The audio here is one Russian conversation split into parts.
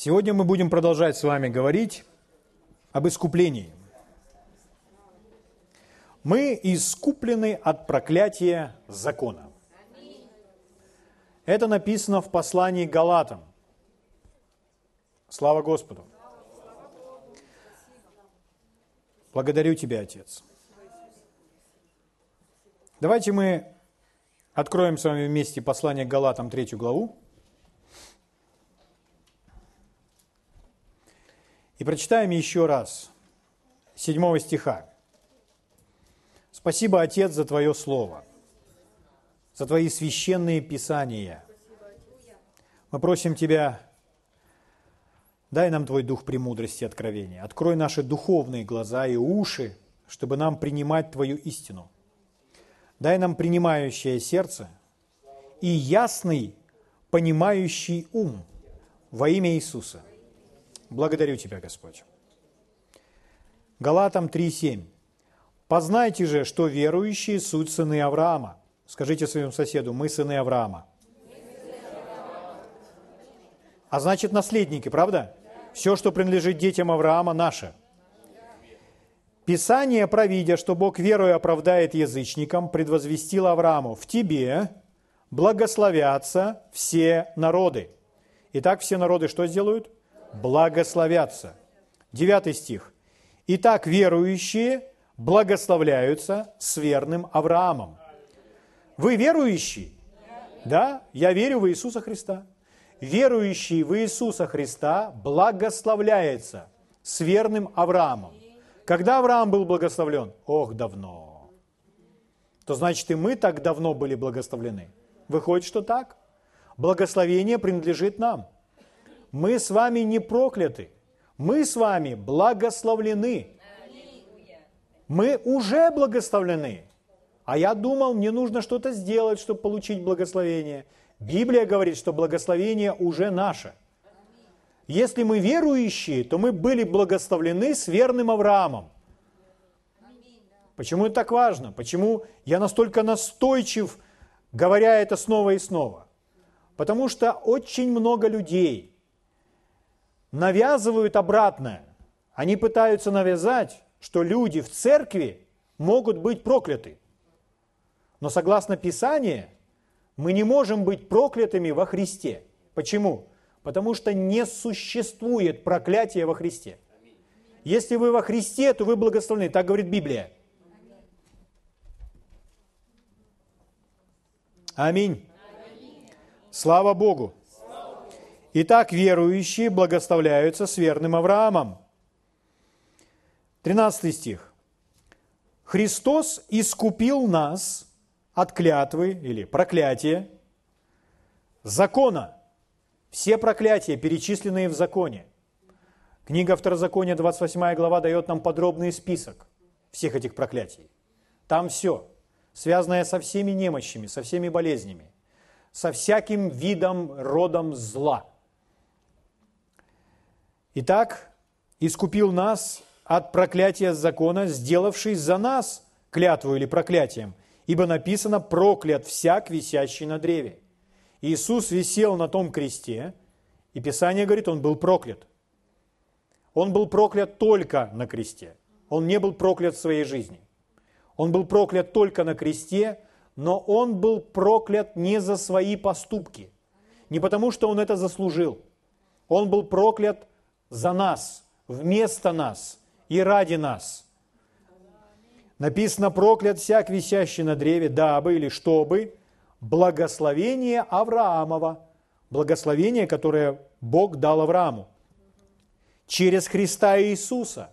Сегодня мы будем продолжать с вами говорить об искуплении. Мы искуплены от проклятия закона. Это написано в послании Галатам. Слава Господу! Благодарю Тебя, Отец. Давайте мы откроем с вами вместе послание Галатам, третью главу. И прочитаем еще раз, седьмого стиха. Спасибо, Отец, за Твое Слово, за Твои священные писания. Мы просим Тебя, дай нам Твой дух премудрости и откровения. Открой наши духовные глаза и уши, чтобы нам принимать Твою истину. Дай нам принимающее сердце и ясный, понимающий ум во имя Иисуса. Благодарю Тебя, Господь. Галатам 3.7. «Познайте же, что верующие – суть сыны Авраама». Скажите своему соседу, мы сыны Авраама. А значит, наследники, правда? Все, что принадлежит детям Авраама, наше. Писание, провидя, что Бог верою оправдает язычникам, предвозвестило Аврааму, в тебе благословятся все народы. Итак, все народы что сделают? Благословятся. Девятый стих. Итак, верующие благословляются с верным Авраамом. Вы верующие? Да, я верю в Иисуса Христа. Верующий в Иисуса Христа благословляется с верным Авраамом. Когда Авраам был благословлен? Ох, давно. То значит, и мы так давно были благословлены. Выходит, что так? Благословение принадлежит нам – мы с вами не прокляты, мы с вами благословлены. Мы уже благословлены. А я думал, мне нужно что-то сделать, чтобы получить благословение. Библия говорит, что благословение уже наше. Если мы верующие, то мы были благословлены с верным Авраамом. Почему это так важно? Почему я настолько настойчив, говоря это снова и снова? Потому что очень много людей навязывают обратное. Они пытаются навязать, что люди в церкви могут быть прокляты. Но согласно Писанию, мы не можем быть проклятыми во Христе. Почему? Потому что не существует проклятия во Христе. Если вы во Христе, то вы благословлены. Так говорит Библия. Аминь. Слава Богу. Итак, верующие благословляются с верным Авраамом. 13 стих. Христос искупил нас от клятвы или проклятия закона. Все проклятия, перечисленные в законе. Книга Второзакония, 28 глава, дает нам подробный список всех этих проклятий. Там все, связанное со всеми немощами, со всеми болезнями, со всяким видом, родом зла – Итак, искупил нас от проклятия закона, сделавший за нас клятву или проклятием, ибо написано «проклят всяк, висящий на древе». Иисус висел на том кресте, и Писание говорит, он был проклят. Он был проклят только на кресте. Он не был проклят в своей жизни. Он был проклят только на кресте, но он был проклят не за свои поступки, не потому что он это заслужил. Он был проклят за нас, вместо нас и ради нас. Написано, проклят всяк висящий на древе, дабы или чтобы благословение Авраамова, благословение, которое Бог дал Аврааму, через Христа Иисуса.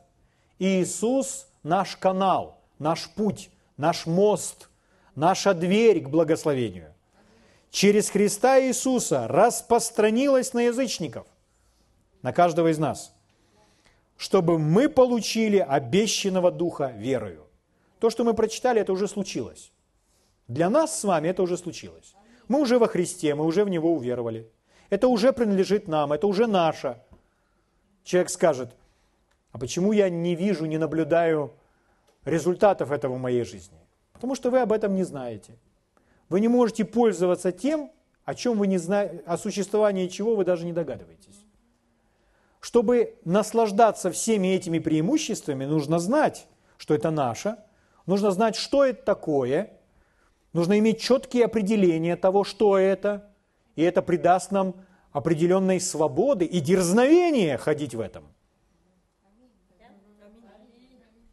Иисус – наш канал, наш путь, наш мост, наша дверь к благословению. Через Христа Иисуса распространилась на язычников на каждого из нас, чтобы мы получили обещанного Духа верою. То, что мы прочитали, это уже случилось. Для нас с вами это уже случилось. Мы уже во Христе, мы уже в Него уверовали. Это уже принадлежит нам, это уже наше. Человек скажет, а почему я не вижу, не наблюдаю результатов этого в моей жизни? Потому что вы об этом не знаете. Вы не можете пользоваться тем, о чем вы не знаете, о существовании чего вы даже не догадываетесь. Чтобы наслаждаться всеми этими преимуществами, нужно знать, что это наше, нужно знать, что это такое, нужно иметь четкие определения того, что это, и это придаст нам определенной свободы и дерзновения ходить в этом.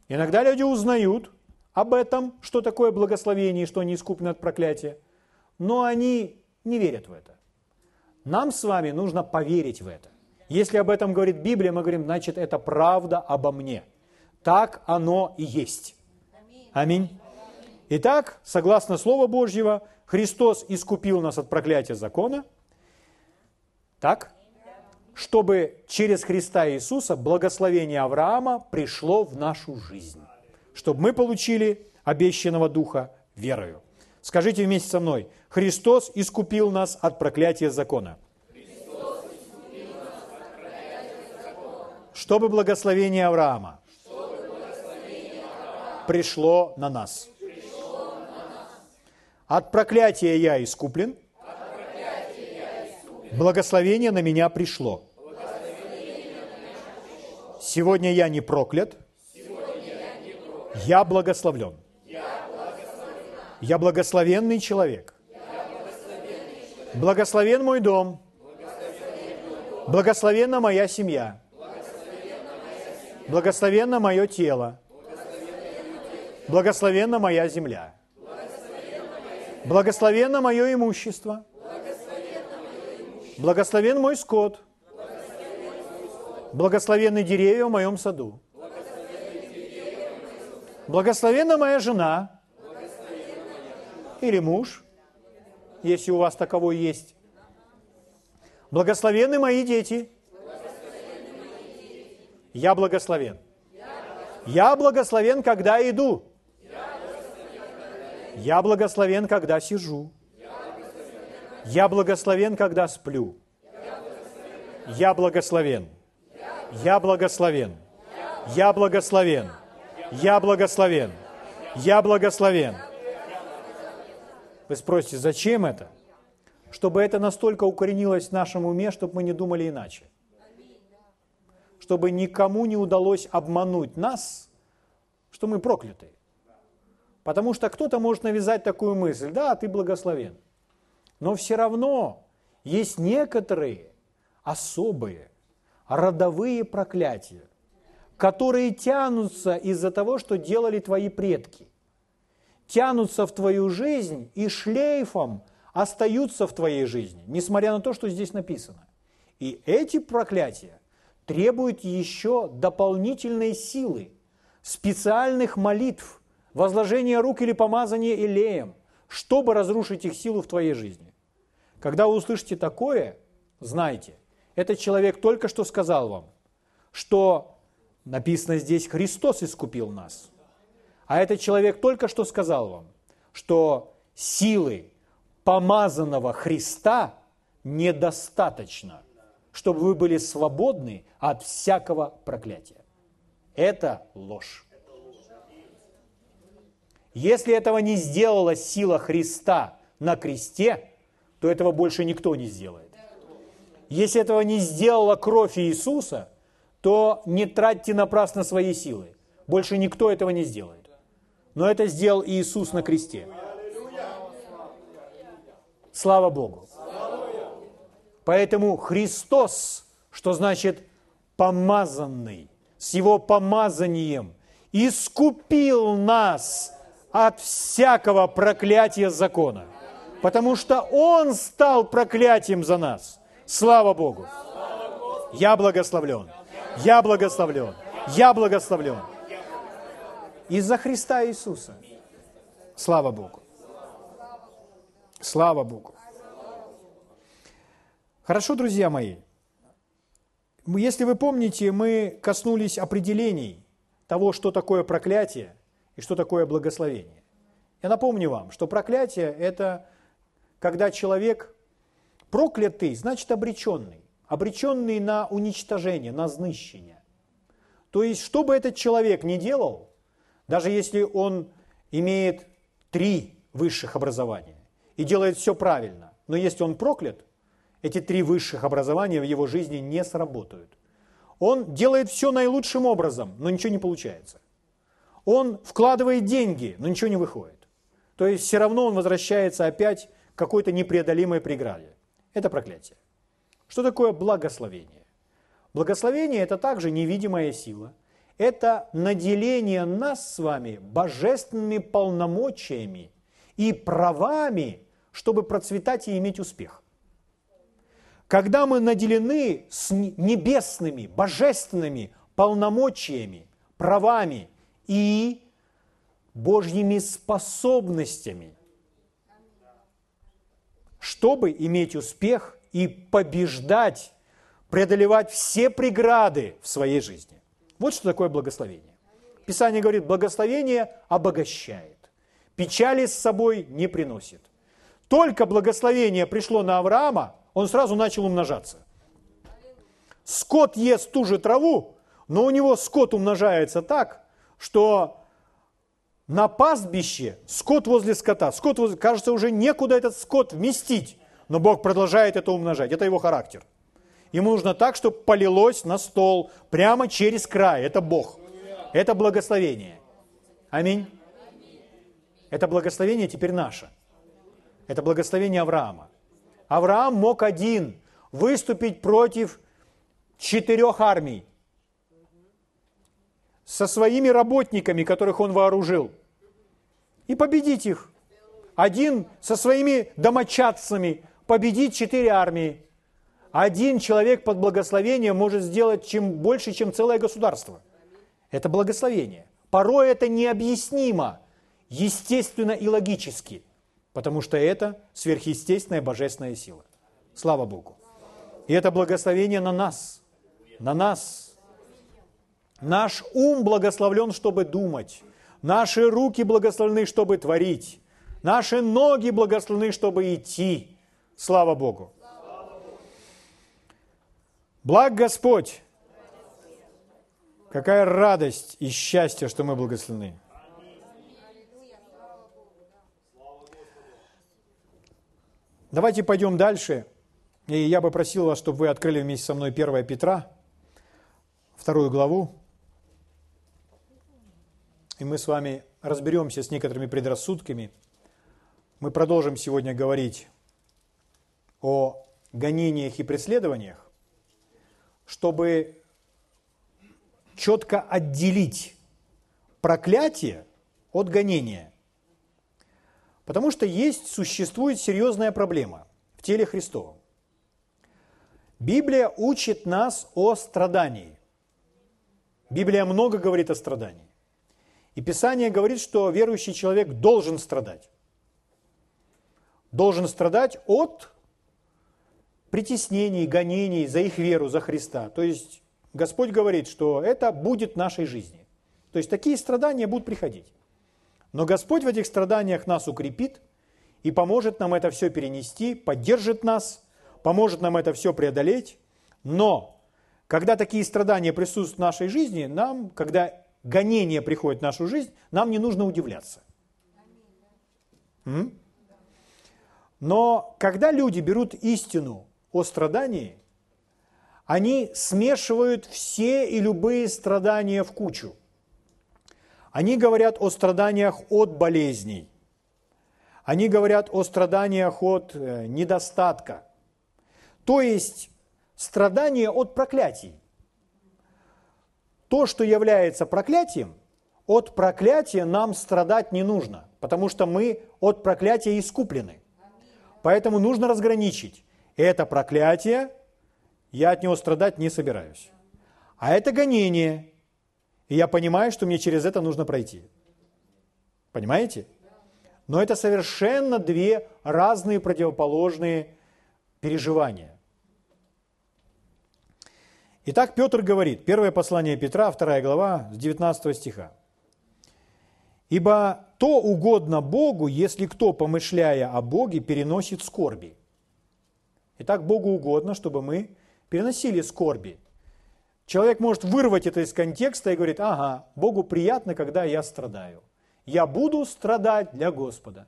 Иногда люди узнают об этом, что такое благословение что они искуплены от проклятия, но они не верят в это. Нам с вами нужно поверить в это. Если об этом говорит Библия, мы говорим, значит, это правда обо мне. Так оно и есть. Аминь. Итак, согласно Слову Божьего, Христос искупил нас от проклятия закона, так, чтобы через Христа Иисуса благословение Авраама пришло в нашу жизнь, чтобы мы получили обещанного Духа верою. Скажите вместе со мной, Христос искупил нас от проклятия закона. Чтобы благословение Авраама, пришло на нас. От проклятия я искуплен, благословение на меня пришло. Сегодня я не проклят, я благословлен. Я благословенный человек. Благословен мой дом. Благословенна моя семья. Благословенно мое тело. Благословенна моя земля. Благословенно мое имущество. Благословен мой скот. Благословенны деревья в моем саду. Благословенна моя жена или муж, если у вас таковой есть. Благословенны мои дети. Я благословен. Я благословен, когда иду. Я благословен, когда сижу. Я благословен, когда сплю. Я благословен. Я благословен. Я благословен. Я благословен. Я благословен. Вы спросите, зачем это? Чтобы это настолько укоренилось в нашем уме, чтобы мы не думали иначе. Чтобы никому не удалось обмануть нас, что мы прокляты. Потому что кто-то может навязать такую мысль, да, ты благословен. Но все равно есть некоторые особые родовые проклятия, которые тянутся из-за того, что делали твои предки. Тянутся в твою жизнь и шлейфом остаются в твоей жизни, несмотря на то, что здесь написано. И эти проклятия требуют еще дополнительной силы, специальных молитв, возложения рук или помазания илеем, чтобы разрушить их силу в твоей жизни. Когда вы услышите такое, знайте, этот человек только что сказал вам, что написано здесь, Христос искупил нас. А этот человек только что сказал вам, что силы помазанного Христа недостаточно, чтобы вы были свободны от всякого проклятия. Это ложь. Если этого не сделала сила Христа на кресте, то этого больше никто не сделает. Если этого не сделала кровь Иисуса, то не тратьте напрасно свои силы. Больше никто этого не сделает. Но это сделал Иисус на кресте. Слава Богу. Поэтому Христос, что значит помазанный, с Его помазанием, искупил нас от всякого проклятия закона. Потому что Он стал проклятием за нас – Слава Богу! Я благословлен. Я благословлен. Я благословлен. Из-за Христа Иисуса. Слава Богу. Слава Богу. Хорошо, друзья мои. Если вы помните, мы коснулись определений того, что такое проклятие и что такое благословение. Я напомню вам, что проклятие – это когда человек Проклятый значит обреченный. Обреченный на уничтожение, на знищение. То есть, что бы этот человек ни делал, даже если он имеет три высших образования и делает все правильно, но если он проклят, эти три высших образования в его жизни не сработают. Он делает все наилучшим образом, но ничего не получается. Он вкладывает деньги, но ничего не выходит. То есть все равно он возвращается опять к какой-то непреодолимой преграде. Это проклятие. Что такое благословение? Благословение – это также невидимая сила. Это наделение нас с вами божественными полномочиями и правами, чтобы процветать и иметь успех. Когда мы наделены с небесными, божественными полномочиями, правами и Божьими способностями, чтобы иметь успех и побеждать, преодолевать все преграды в своей жизни. Вот что такое благословение. Писание говорит, благословение обогащает, печали с собой не приносит. Только благословение пришло на Авраама, он сразу начал умножаться. Скот ест ту же траву, но у него скот умножается так, что на пастбище скот возле скота, скот возле, кажется, уже некуда этот скот вместить, но Бог продолжает это умножать, это его характер. Ему нужно так, чтобы полилось на стол прямо через край, это Бог, это благословение. Аминь. Это благословение теперь наше. Это благословение Авраама. Авраам мог один выступить против четырех армий со своими работниками, которых он вооружил, и победить их. Один со своими домочадцами победить четыре армии. Один человек под благословением может сделать чем больше, чем целое государство. Это благословение. Порой это необъяснимо, естественно и логически – потому что это сверхъестественная божественная сила. Слава Богу. И это благословение на нас, на нас. Наш ум благословлен, чтобы думать. Наши руки благословлены, чтобы творить. Наши ноги благословлены, чтобы идти. Слава Богу. Благ Господь. Какая радость и счастье, что мы благословлены. Давайте пойдем дальше. И я бы просил вас, чтобы вы открыли вместе со мной 1 Петра, вторую главу. И мы с вами разберемся с некоторыми предрассудками. Мы продолжим сегодня говорить о гонениях и преследованиях, чтобы четко отделить проклятие от гонения. Потому что есть, существует серьезная проблема в теле Христовом. Библия учит нас о страдании. Библия много говорит о страдании. И Писание говорит, что верующий человек должен страдать. Должен страдать от притеснений, гонений за их веру, за Христа. То есть Господь говорит, что это будет нашей жизни. То есть такие страдания будут приходить. Но Господь в этих страданиях нас укрепит и поможет нам это все перенести, поддержит нас, поможет нам это все преодолеть. Но когда такие страдания присутствуют в нашей жизни, нам, когда гонение приходит в нашу жизнь, нам не нужно удивляться. Но когда люди берут истину о страдании, они смешивают все и любые страдания в кучу – они говорят о страданиях от болезней. Они говорят о страданиях от э, недостатка. То есть страдания от проклятий. То, что является проклятием, от проклятия нам страдать не нужно, потому что мы от проклятия искуплены. Поэтому нужно разграничить. Это проклятие, я от него страдать не собираюсь. А это гонение, и я понимаю, что мне через это нужно пройти. Понимаете? Но это совершенно две разные противоположные переживания. Итак, Петр говорит, первое послание Петра, вторая глава, с 19 стиха. «Ибо то угодно Богу, если кто, помышляя о Боге, переносит скорби». Итак, Богу угодно, чтобы мы переносили скорби. Человек может вырвать это из контекста и говорит, ага, Богу приятно, когда я страдаю. Я буду страдать для Господа.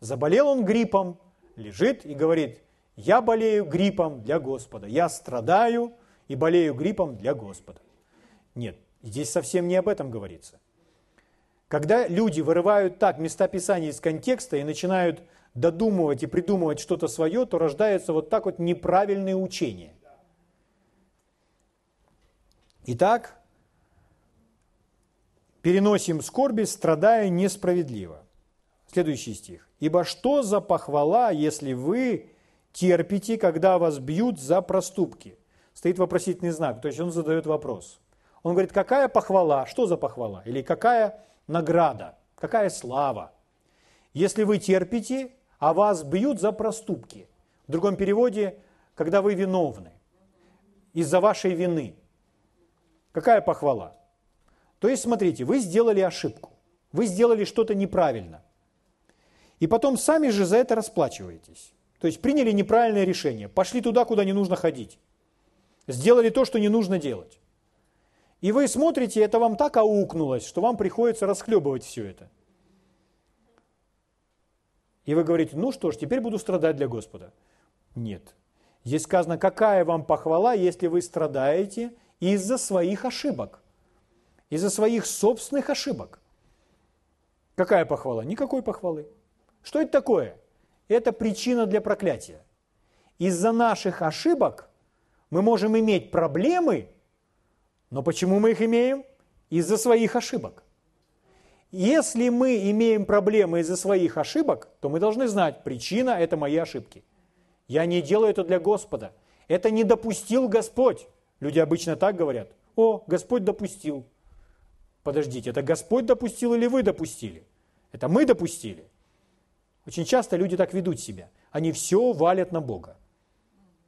Заболел он гриппом, лежит и говорит, я болею гриппом для Господа. Я страдаю и болею гриппом для Господа. Нет, здесь совсем не об этом говорится. Когда люди вырывают так места Писания из контекста и начинают додумывать и придумывать что-то свое, то рождаются вот так вот неправильные учения. Итак, переносим скорби, страдая несправедливо. Следующий стих. «Ибо что за похвала, если вы терпите, когда вас бьют за проступки?» Стоит вопросительный знак, то есть он задает вопрос. Он говорит, какая похвала, что за похвала? Или какая награда, какая слава? Если вы терпите, а вас бьют за проступки. В другом переводе, когда вы виновны, из-за вашей вины. Какая похвала? То есть, смотрите, вы сделали ошибку, вы сделали что-то неправильно. И потом сами же за это расплачиваетесь. То есть приняли неправильное решение, пошли туда, куда не нужно ходить. Сделали то, что не нужно делать. И вы смотрите, это вам так аукнулось, что вам приходится расхлебывать все это. И вы говорите, ну что ж, теперь буду страдать для Господа. Нет. Здесь сказано, какая вам похвала, если вы страдаете из-за своих ошибок из-за своих собственных ошибок. Какая похвала? Никакой похвалы. Что это такое? Это причина для проклятия. Из-за наших ошибок мы можем иметь проблемы, но почему мы их имеем? Из-за своих ошибок. Если мы имеем проблемы из-за своих ошибок, то мы должны знать, причина – это мои ошибки. Я не делаю это для Господа. Это не допустил Господь. Люди обычно так говорят. О, Господь допустил. Подождите, это Господь допустил или вы допустили? Это мы допустили. Очень часто люди так ведут себя. Они все валят на Бога.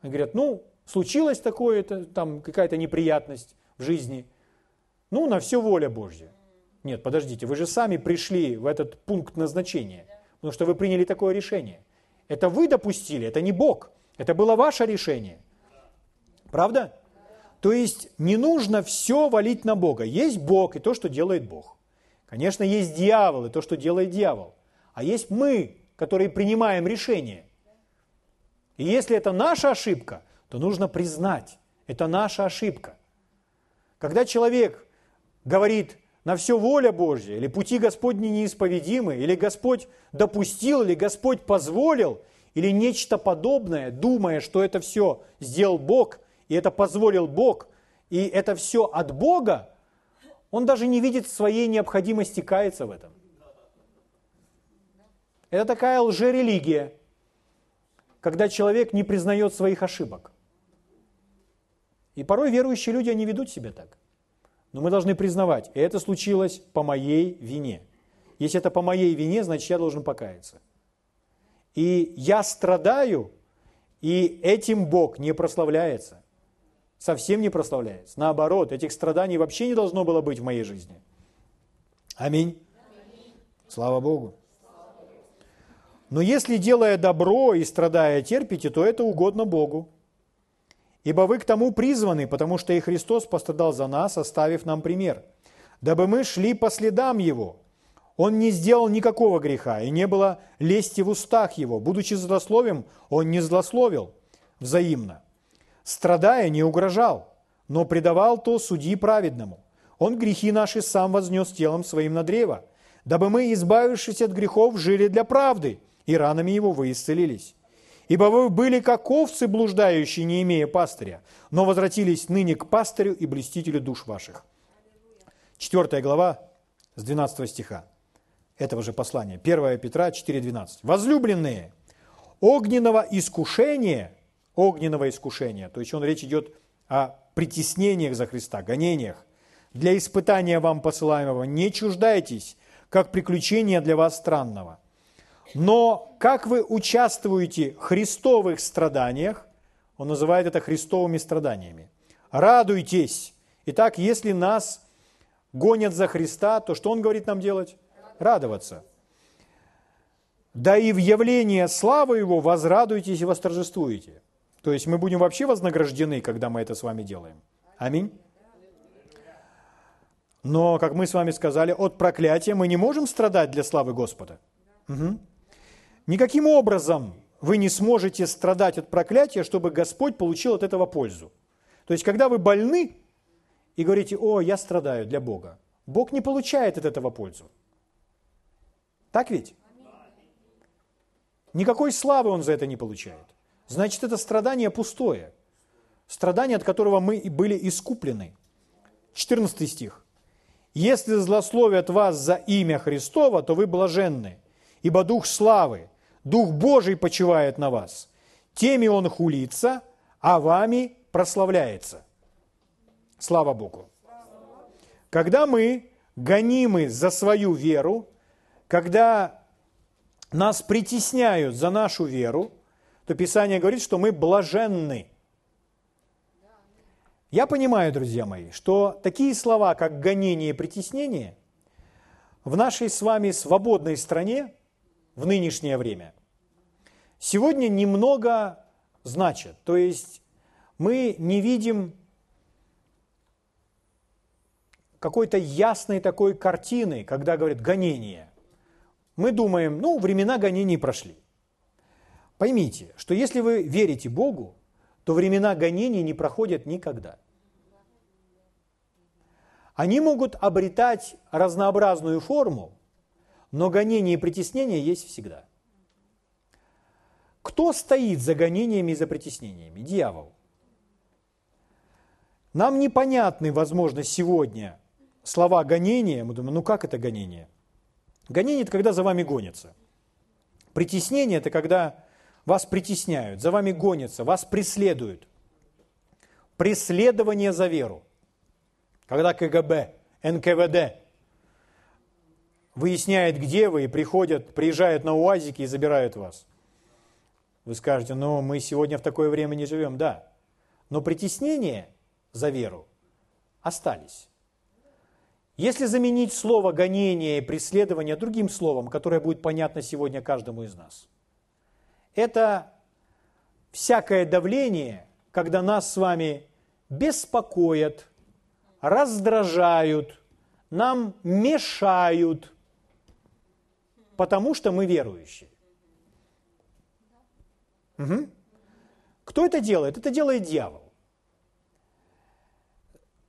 Они говорят, ну, случилось такое, это, там какая-то неприятность в жизни. Ну, на все воля Божья. Нет, подождите, вы же сами пришли в этот пункт назначения, потому что вы приняли такое решение. Это вы допустили, это не Бог. Это было ваше решение. Правда? То есть не нужно все валить на Бога. Есть Бог и то, что делает Бог. Конечно, есть дьявол и то, что делает дьявол. А есть мы, которые принимаем решение. И если это наша ошибка, то нужно признать, это наша ошибка. Когда человек говорит, на все воля Божья, или пути Господни неисповедимы, или Господь допустил, или Господь позволил, или нечто подобное, думая, что это все сделал Бог, и это позволил Бог, и это все от Бога, он даже не видит своей необходимости каяться в этом. Это такая лжерелигия, когда человек не признает своих ошибок. И порой верующие люди, они ведут себя так. Но мы должны признавать, это случилось по моей вине. Если это по моей вине, значит я должен покаяться. И я страдаю, и этим Бог не прославляется совсем не прославляется. Наоборот, этих страданий вообще не должно было быть в моей жизни. Аминь. Аминь. Слава Богу. Но если, делая добро и страдая, терпите, то это угодно Богу. Ибо вы к тому призваны, потому что и Христос пострадал за нас, оставив нам пример, дабы мы шли по следам Его. Он не сделал никакого греха, и не было лести в устах Его. Будучи злословием, Он не злословил взаимно страдая, не угрожал, но предавал то судьи праведному. Он грехи наши сам вознес телом своим на древо, дабы мы, избавившись от грехов, жили для правды, и ранами его вы исцелились. Ибо вы были как овцы, блуждающие, не имея пастыря, но возвратились ныне к пастырю и блестителю душ ваших. Четвертая глава с 12 стиха этого же послания. 1 Петра 4,12. «Возлюбленные, огненного искушения – огненного искушения. То есть он речь идет о притеснениях за Христа, гонениях. Для испытания вам посылаемого не чуждайтесь, как приключения для вас странного. Но как вы участвуете в христовых страданиях, он называет это христовыми страданиями. Радуйтесь. Итак, если нас гонят за Христа, то что он говорит нам делать? Радоваться. Да и в явление славы Его возрадуйтесь и восторжествуете. То есть мы будем вообще вознаграждены, когда мы это с вами делаем. Аминь. Но, как мы с вами сказали, от проклятия мы не можем страдать для славы Господа. Угу. Никаким образом вы не сможете страдать от проклятия, чтобы Господь получил от этого пользу. То есть, когда вы больны и говорите, о, я страдаю для Бога, Бог не получает от этого пользу. Так ведь? Никакой славы Он за это не получает. Значит, это страдание пустое. Страдание, от которого мы и были искуплены. 14 стих. «Если злословят вас за имя Христова, то вы блаженны, ибо Дух славы, Дух Божий почивает на вас. Теми Он хулится, а вами прославляется». Слава Богу. Когда мы гонимы за свою веру, когда нас притесняют за нашу веру, то Писание говорит, что мы блаженны. Я понимаю, друзья мои, что такие слова, как гонение и притеснение, в нашей с вами свободной стране в нынешнее время сегодня немного значат. То есть мы не видим какой-то ясной такой картины, когда говорят гонение. Мы думаем, ну, времена гонений прошли. Поймите, что если вы верите Богу, то времена гонений не проходят никогда. Они могут обретать разнообразную форму, но гонение и притеснение есть всегда. Кто стоит за гонениями и за притеснениями? Дьявол. Нам непонятны, возможно, сегодня слова гонения. Мы думаем, ну как это гонение? Гонение – это когда за вами гонятся. Притеснение – это когда вас притесняют, за вами гонятся, вас преследуют. Преследование за веру. Когда КГБ, НКВД выясняет, где вы, и приходят, приезжают на УАЗике и забирают вас. Вы скажете, ну мы сегодня в такое время не живем. Да, но притеснение за веру остались. Если заменить слово гонение и преследование другим словом, которое будет понятно сегодня каждому из нас, это всякое давление, когда нас с вами беспокоят, раздражают, нам мешают, потому что мы верующие. Угу. Кто это делает? Это делает дьявол.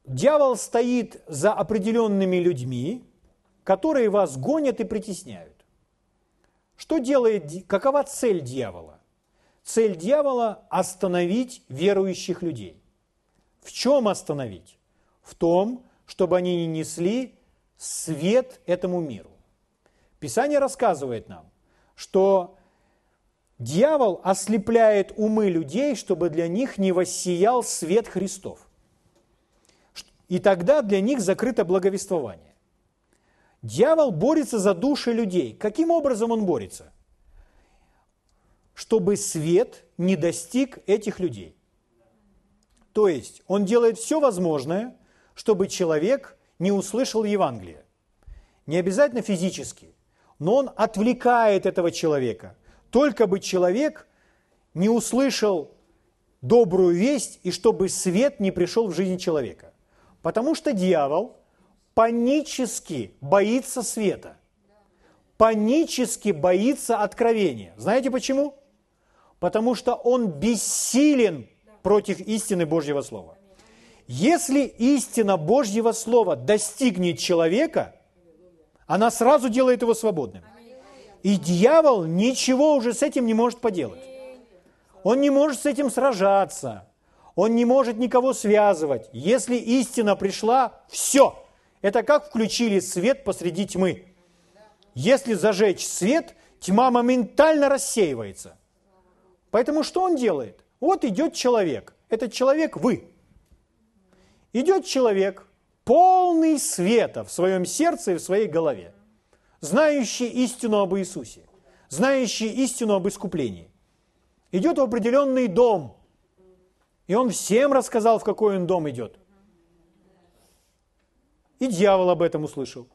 Дьявол стоит за определенными людьми, которые вас гонят и притесняют. Что делает, какова цель дьявола? Цель дьявола – остановить верующих людей. В чем остановить? В том, чтобы они не несли свет этому миру. Писание рассказывает нам, что дьявол ослепляет умы людей, чтобы для них не воссиял свет Христов. И тогда для них закрыто благовествование. Дьявол борется за души людей. Каким образом он борется? Чтобы свет не достиг этих людей. То есть он делает все возможное, чтобы человек не услышал Евангелие. Не обязательно физически, но он отвлекает этого человека. Только бы человек не услышал добрую весть и чтобы свет не пришел в жизнь человека. Потому что дьявол панически боится света. Панически боится откровения. Знаете почему? Потому что он бессилен против истины Божьего Слова. Если истина Божьего Слова достигнет человека, она сразу делает его свободным. И дьявол ничего уже с этим не может поделать. Он не может с этим сражаться. Он не может никого связывать. Если истина пришла, все. Это как включили свет посреди тьмы. Если зажечь свет, тьма моментально рассеивается. Поэтому что он делает? Вот идет человек. Этот человек вы. Идет человек, полный света в своем сердце и в своей голове, знающий истину об Иисусе, знающий истину об искуплении. Идет в определенный дом, и он всем рассказал, в какой он дом идет. И дьявол об этом услышал.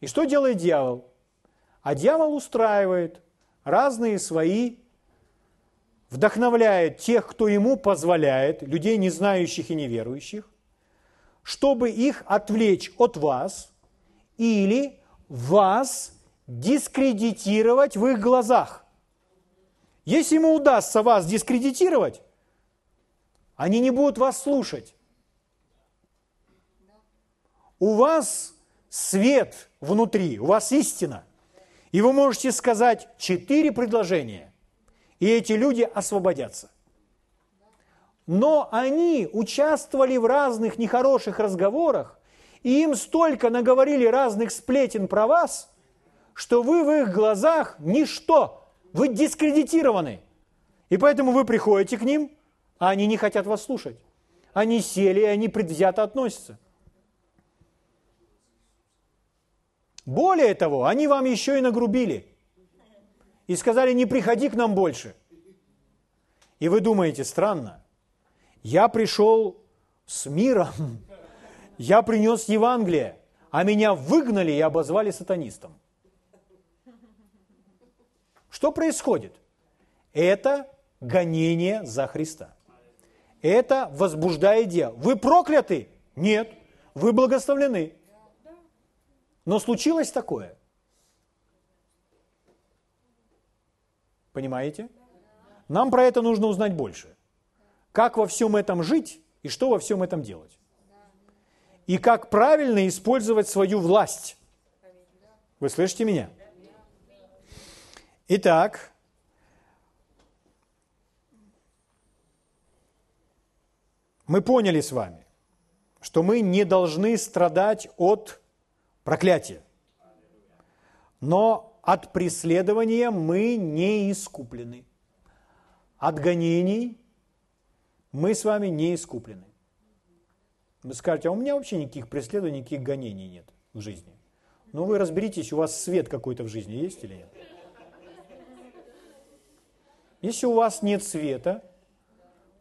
И что делает дьявол? А дьявол устраивает разные свои, вдохновляет тех, кто ему позволяет, людей не знающих и неверующих, чтобы их отвлечь от вас или вас дискредитировать в их глазах. Если ему удастся вас дискредитировать, Они не будут вас слушать. У вас свет внутри, у вас истина. И вы можете сказать четыре предложения, и эти люди освободятся. Но они участвовали в разных нехороших разговорах, и им столько наговорили разных сплетен про вас, что вы в их глазах ничто, вы дискредитированы. И поэтому вы приходите к ним, а они не хотят вас слушать. Они сели, и они предвзято относятся. Более того, они вам еще и нагрубили. И сказали, не приходи к нам больше. И вы думаете, странно, я пришел с миром, я принес Евангелие, а меня выгнали и обозвали сатанистом. Что происходит? Это гонение за Христа. Это возбуждает дело. Вы прокляты? Нет. Вы благословлены. Но случилось такое. Понимаете? Нам про это нужно узнать больше. Как во всем этом жить и что во всем этом делать. И как правильно использовать свою власть. Вы слышите меня? Итак, мы поняли с вами, что мы не должны страдать от проклятие. Но от преследования мы не искуплены. От гонений мы с вами не искуплены. Вы скажете, а у меня вообще никаких преследований, никаких гонений нет в жизни. Ну вы разберитесь, у вас свет какой-то в жизни есть или нет? Если у вас нет света,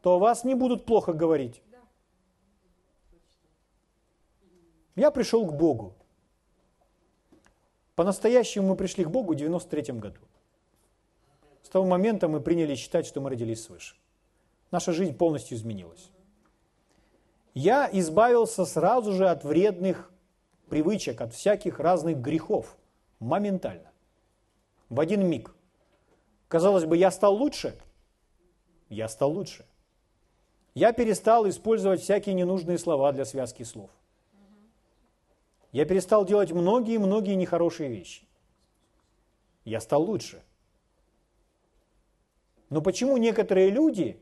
то о вас не будут плохо говорить. Я пришел к Богу. По-настоящему мы пришли к Богу в 93 году. С того момента мы приняли считать, что мы родились свыше. Наша жизнь полностью изменилась. Я избавился сразу же от вредных привычек, от всяких разных грехов. Моментально. В один миг. Казалось бы, я стал лучше? Я стал лучше. Я перестал использовать всякие ненужные слова для связки слов. Я перестал делать многие-многие нехорошие вещи. Я стал лучше. Но почему некоторые люди,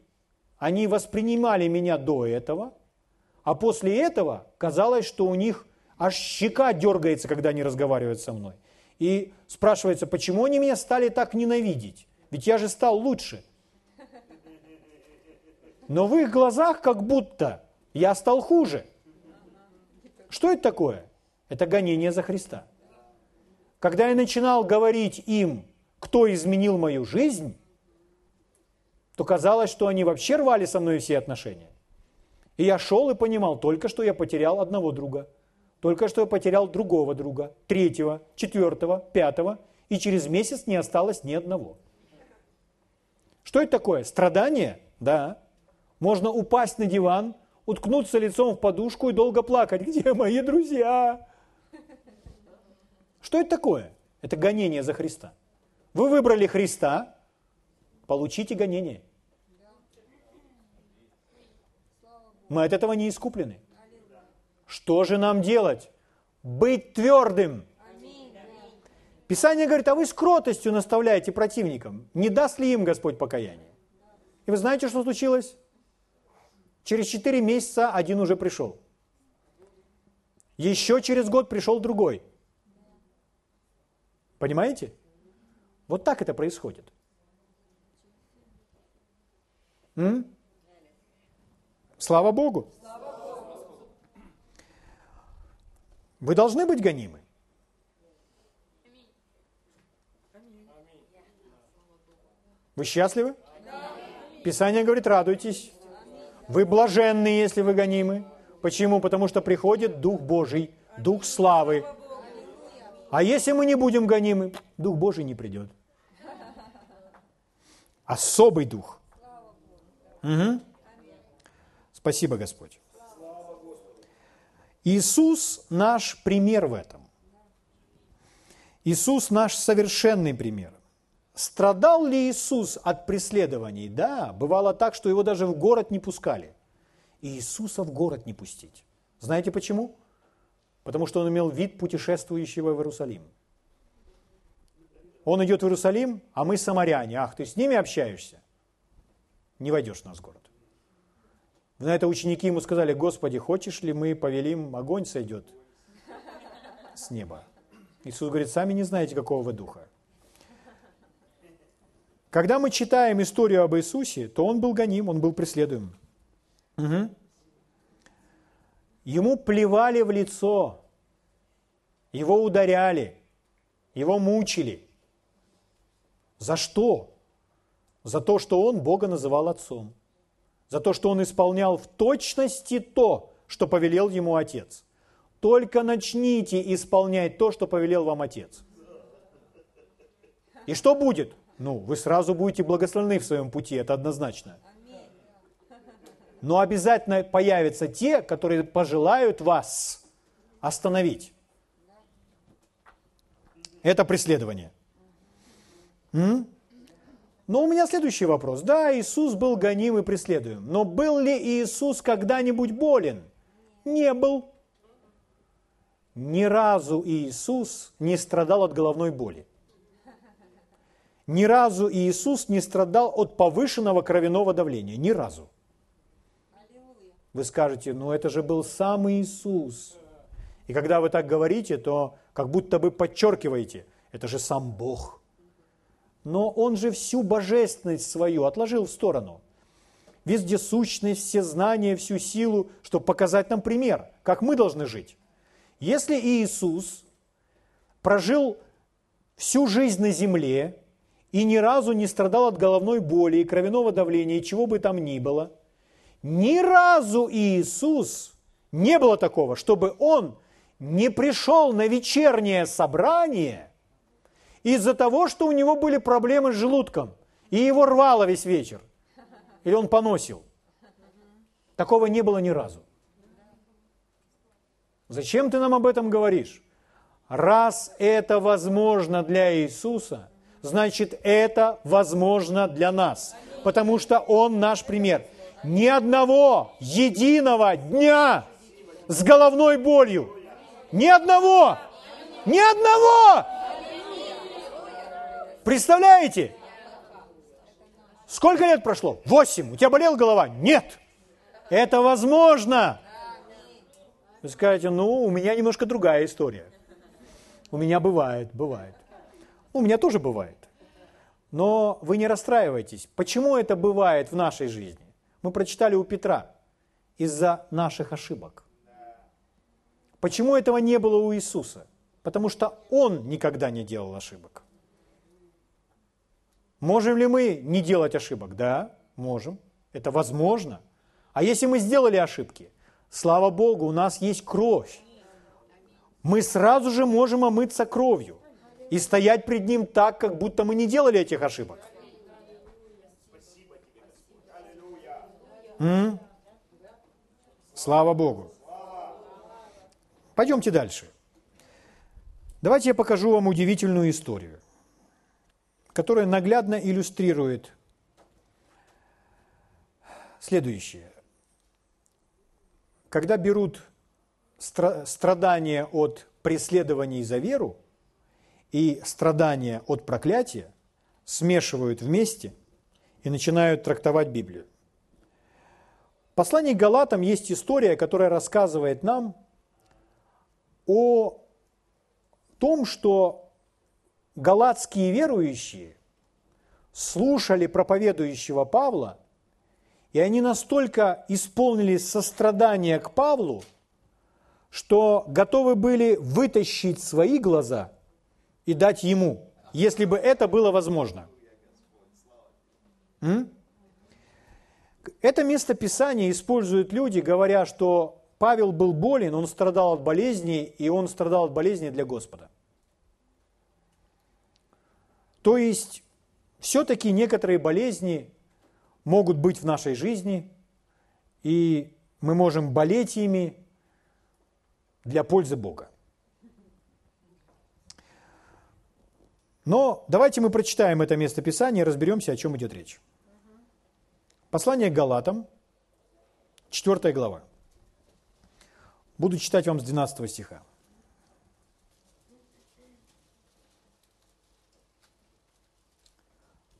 они воспринимали меня до этого, а после этого казалось, что у них аж щека дергается, когда они разговаривают со мной. И спрашивается, почему они меня стали так ненавидеть? Ведь я же стал лучше. Но в их глазах как будто я стал хуже. Что это такое? Это гонение за Христа. Когда я начинал говорить им, кто изменил мою жизнь, то казалось, что они вообще рвали со мной все отношения. И я шел и понимал, только что я потерял одного друга, только что я потерял другого друга, третьего, четвертого, пятого, и через месяц не осталось ни одного. Что это такое? Страдание? Да. Можно упасть на диван, уткнуться лицом в подушку и долго плакать. Где мои друзья? Что это такое? Это гонение за Христа. Вы выбрали Христа, получите гонение. Мы от этого не искуплены. Что же нам делать? Быть твердым. Писание говорит, а вы с кротостью наставляете противникам. Не даст ли им Господь покаяние? И вы знаете, что случилось? Через четыре месяца один уже пришел. Еще через год пришел другой. Понимаете? Вот так это происходит. М? Слава Богу. Вы должны быть гонимы. Вы счастливы? Писание говорит, радуйтесь. Вы блаженны, если вы гонимы. Почему? Потому что приходит Дух Божий, Дух славы, а если мы не будем гонимы, Дух Божий не придет. Особый Дух. Угу. Спасибо, Господь. Иисус наш пример в этом. Иисус наш совершенный пример. Страдал ли Иисус от преследований? Да, бывало так, что его даже в город не пускали. Иисуса в город не пустить. Знаете почему? Потому что он имел вид путешествующего в Иерусалим. Он идет в Иерусалим, а мы самаряне. Ах, ты с ними общаешься? Не войдешь в нас в город. На это ученики ему сказали, Господи, хочешь ли мы повелим, огонь сойдет с неба. Иисус говорит, сами не знаете, какого вы духа. Когда мы читаем историю об Иисусе, то он был гоним, он был преследуем. Угу. Ему плевали в лицо, его ударяли, его мучили. За что? За то, что он Бога называл отцом. За то, что он исполнял в точности то, что повелел ему отец. Только начните исполнять то, что повелел вам отец. И что будет? Ну, вы сразу будете благословены в своем пути, это однозначно. Но обязательно появятся те, которые пожелают вас остановить. Это преследование. М? Но у меня следующий вопрос. Да, Иисус был гоним и преследуем. Но был ли Иисус когда-нибудь болен? Не был. Ни разу Иисус не страдал от головной боли. Ни разу Иисус не страдал от повышенного кровяного давления. Ни разу. Вы скажете, ну это же был сам Иисус. И когда вы так говорите, то как будто бы подчеркиваете, это же сам Бог. Но Он же всю божественность свою отложил в сторону. Вездесущность, все знания, всю силу, чтобы показать нам пример, как мы должны жить. Если Иисус прожил всю жизнь на земле и ни разу не страдал от головной боли и кровяного давления, и чего бы там ни было, ни разу Иисус не было такого, чтобы Он не пришел на вечернее собрание из-за того, что у него были проблемы с желудком, и его рвало весь вечер, или он поносил. Такого не было ни разу. Зачем ты нам об этом говоришь? Раз это возможно для Иисуса, значит это возможно для нас, потому что Он наш пример. Ни одного единого дня с головной болью. Ни одного! Ни одного! Представляете? Сколько лет прошло? Восемь. У тебя болела голова? Нет. Это возможно. Вы скажете, ну, у меня немножко другая история. У меня бывает, бывает. У меня тоже бывает. Но вы не расстраивайтесь. Почему это бывает в нашей жизни? Мы прочитали у Петра. Из-за наших ошибок. Почему этого не было у Иисуса? Потому что Он никогда не делал ошибок. Можем ли мы не делать ошибок? Да, можем. Это возможно. А если мы сделали ошибки, Слава Богу, у нас есть кровь. Мы сразу же можем омыться кровью и стоять пред Ним так, как будто мы не делали этих ошибок. М? Слава Богу. Пойдемте дальше. Давайте я покажу вам удивительную историю, которая наглядно иллюстрирует следующее когда берут страдания от преследований за веру и страдания от проклятия, смешивают вместе и начинают трактовать Библию. Послании к Галатам есть история, которая рассказывает нам о том, что галатские верующие слушали проповедующего Павла – и они настолько исполнились сострадания к Павлу, что готовы были вытащить свои глаза и дать ему, если бы это было возможно. М? Это место Писания используют люди, говоря, что Павел был болен, он страдал от болезни, и он страдал от болезни для Господа. То есть, все-таки некоторые болезни могут быть в нашей жизни, и мы можем болеть ими для пользы Бога. Но давайте мы прочитаем это место Писания и разберемся, о чем идет речь. Послание к Галатам, 4 глава. Буду читать вам с 12 стиха.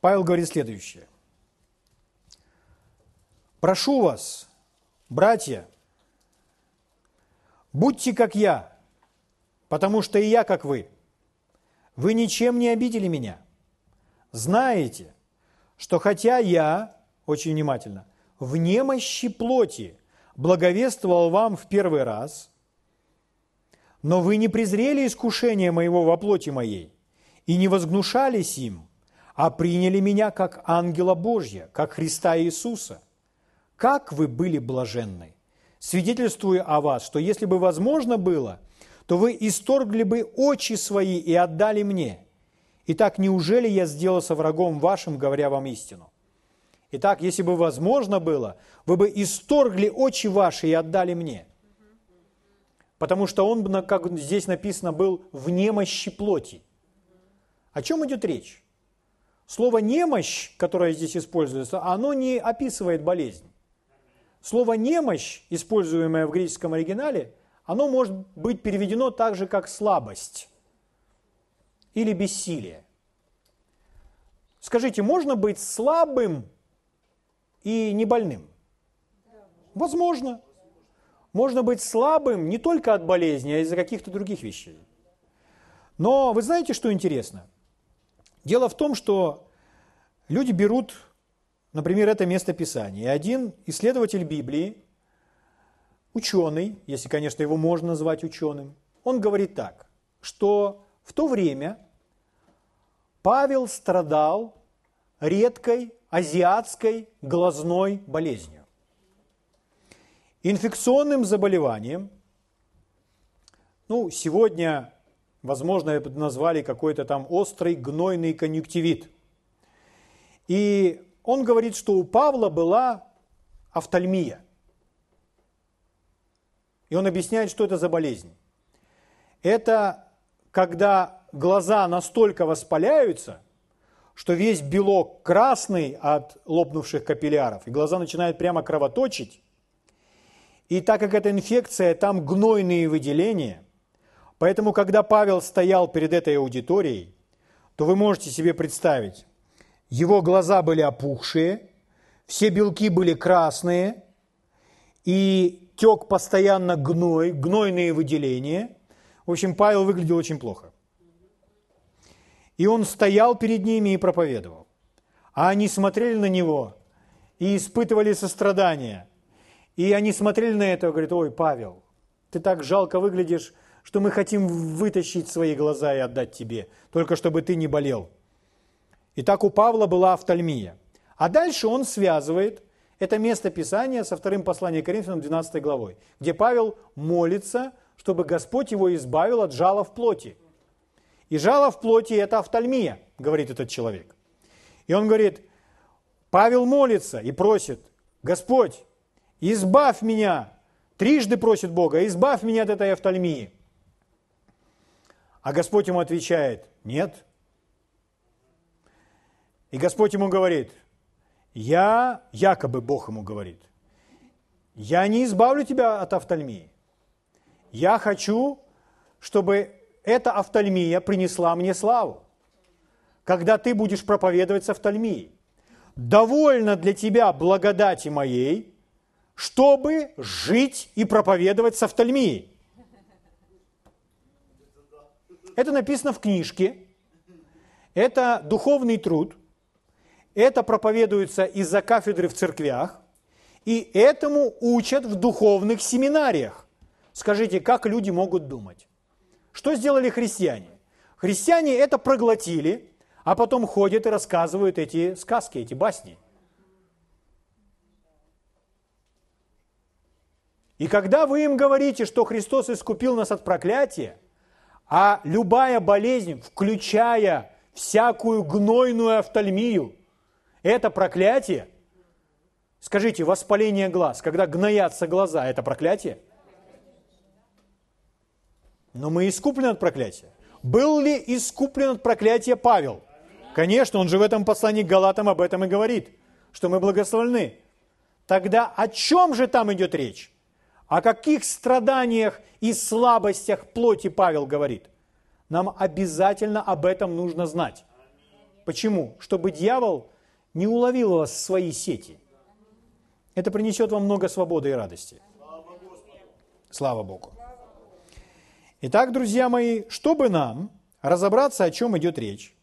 Павел говорит следующее. «Прошу вас, братья, будьте как я, потому что и я как вы. Вы ничем не обидели меня. Знаете, что хотя я, очень внимательно, в немощи плоти благовествовал вам в первый раз, но вы не презрели искушение моего во плоти моей и не возгнушались им, а приняли меня как ангела Божья, как Христа Иисуса. Как вы были блаженны! Свидетельствую о вас, что если бы возможно было, то вы исторгли бы очи свои и отдали мне. Итак, неужели я сделался врагом вашим, говоря вам истину? Итак, если бы возможно было, вы бы исторгли очи ваши и отдали мне. Потому что он, как здесь написано, был в немощи плоти. О чем идет речь? Слово «немощь», которое здесь используется, оно не описывает болезнь. Слово «немощь», используемое в греческом оригинале, оно может быть переведено так же, как слабость или бессилие. Скажите, можно быть слабым и не больным? Возможно. Можно быть слабым не только от болезни, а из-за каких-то других вещей. Но вы знаете, что интересно? Дело в том, что люди берут, например, это место Писания. И один исследователь Библии, ученый, если, конечно, его можно назвать ученым, он говорит так, что в то время Павел страдал редкой азиатской глазной болезнью. Инфекционным заболеванием, ну, сегодня Возможно, это назвали какой-то там острый гнойный конъюнктивит. И он говорит, что у Павла была офтальмия. И он объясняет, что это за болезнь. Это когда глаза настолько воспаляются, что весь белок красный от лопнувших капилляров, и глаза начинают прямо кровоточить. И так как эта инфекция, там гнойные выделения – Поэтому, когда Павел стоял перед этой аудиторией, то вы можете себе представить, его глаза были опухшие, все белки были красные, и тек постоянно гной, гнойные выделения. В общем, Павел выглядел очень плохо. И он стоял перед ними и проповедовал. А они смотрели на него и испытывали сострадание. И они смотрели на это и говорят, ой, Павел, ты так жалко выглядишь, что мы хотим вытащить свои глаза и отдать тебе, только чтобы ты не болел. И так у Павла была офтальмия. А дальше он связывает это место Писания со вторым посланием Коринфянам 12 главой, где Павел молится, чтобы Господь его избавил от жала в плоти. И жало в плоти – это офтальмия, говорит этот человек. И он говорит, Павел молится и просит, Господь, избавь меня, трижды просит Бога, избавь меня от этой офтальмии. А Господь ему отвечает, нет. И Господь ему говорит, я, якобы Бог ему говорит, я не избавлю тебя от офтальмии. Я хочу, чтобы эта офтальмия принесла мне славу. Когда ты будешь проповедовать с офтальмией. Довольно для тебя благодати моей, чтобы жить и проповедовать с офтальмией. Это написано в книжке, это духовный труд, это проповедуется из-за кафедры в церквях, и этому учат в духовных семинариях. Скажите, как люди могут думать? Что сделали христиане? Христиане это проглотили, а потом ходят и рассказывают эти сказки, эти басни. И когда вы им говорите, что Христос искупил нас от проклятия, а любая болезнь, включая всякую гнойную офтальмию, это проклятие. Скажите, воспаление глаз, когда гноятся глаза, это проклятие? Но мы искуплены от проклятия. Был ли искуплен от проклятия Павел? Конечно, он же в этом послании к Галатам об этом и говорит, что мы благословлены. Тогда о чем же там идет речь? О каких страданиях и слабостях плоти Павел говорит? Нам обязательно об этом нужно знать. Почему? Чтобы дьявол не уловил вас в свои сети. Это принесет вам много свободы и радости. Слава Богу. Итак, друзья мои, чтобы нам разобраться, о чем идет речь,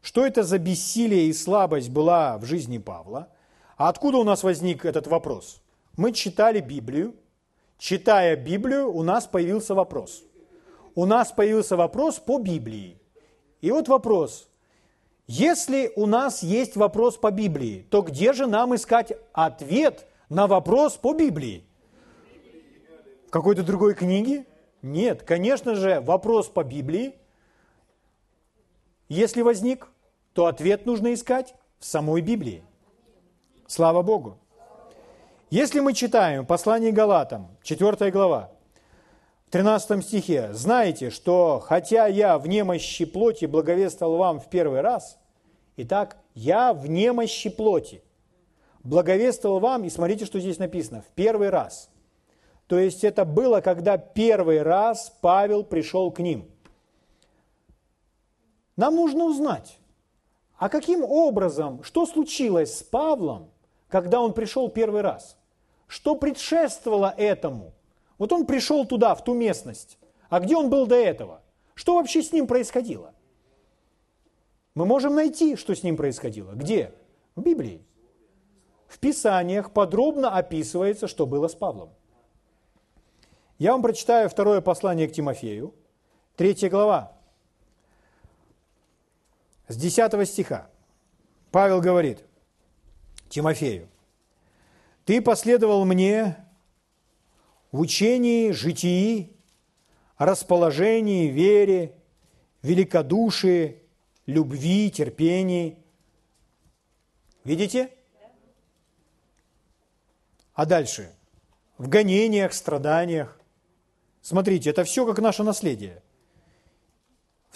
что это за бессилие и слабость была в жизни Павла, а откуда у нас возник этот вопрос? Мы читали Библию, читая Библию, у нас появился вопрос. У нас появился вопрос по Библии. И вот вопрос. Если у нас есть вопрос по Библии, то где же нам искать ответ на вопрос по Библии? В какой-то другой книге? Нет, конечно же, вопрос по Библии, если возник, то ответ нужно искать в самой Библии. Слава Богу. Если мы читаем послание Галатам, 4 глава, в 13 стихе, «Знаете, что хотя я в немощи плоти благовествовал вам в первый раз, итак, я в немощи плоти благовествовал вам, и смотрите, что здесь написано, в первый раз». То есть это было, когда первый раз Павел пришел к ним. Нам нужно узнать, а каким образом, что случилось с Павлом, когда он пришел первый раз? Что предшествовало этому? Вот он пришел туда, в ту местность. А где он был до этого? Что вообще с ним происходило? Мы можем найти, что с ним происходило. Где? В Библии. В Писаниях подробно описывается, что было с Павлом. Я вам прочитаю второе послание к Тимофею, третья глава, с 10 стиха. Павел говорит – Тимофею, ты последовал мне в учении, житии, расположении, вере, великодушии, любви, терпении. Видите? А дальше? В гонениях, страданиях. Смотрите, это все как наше наследие.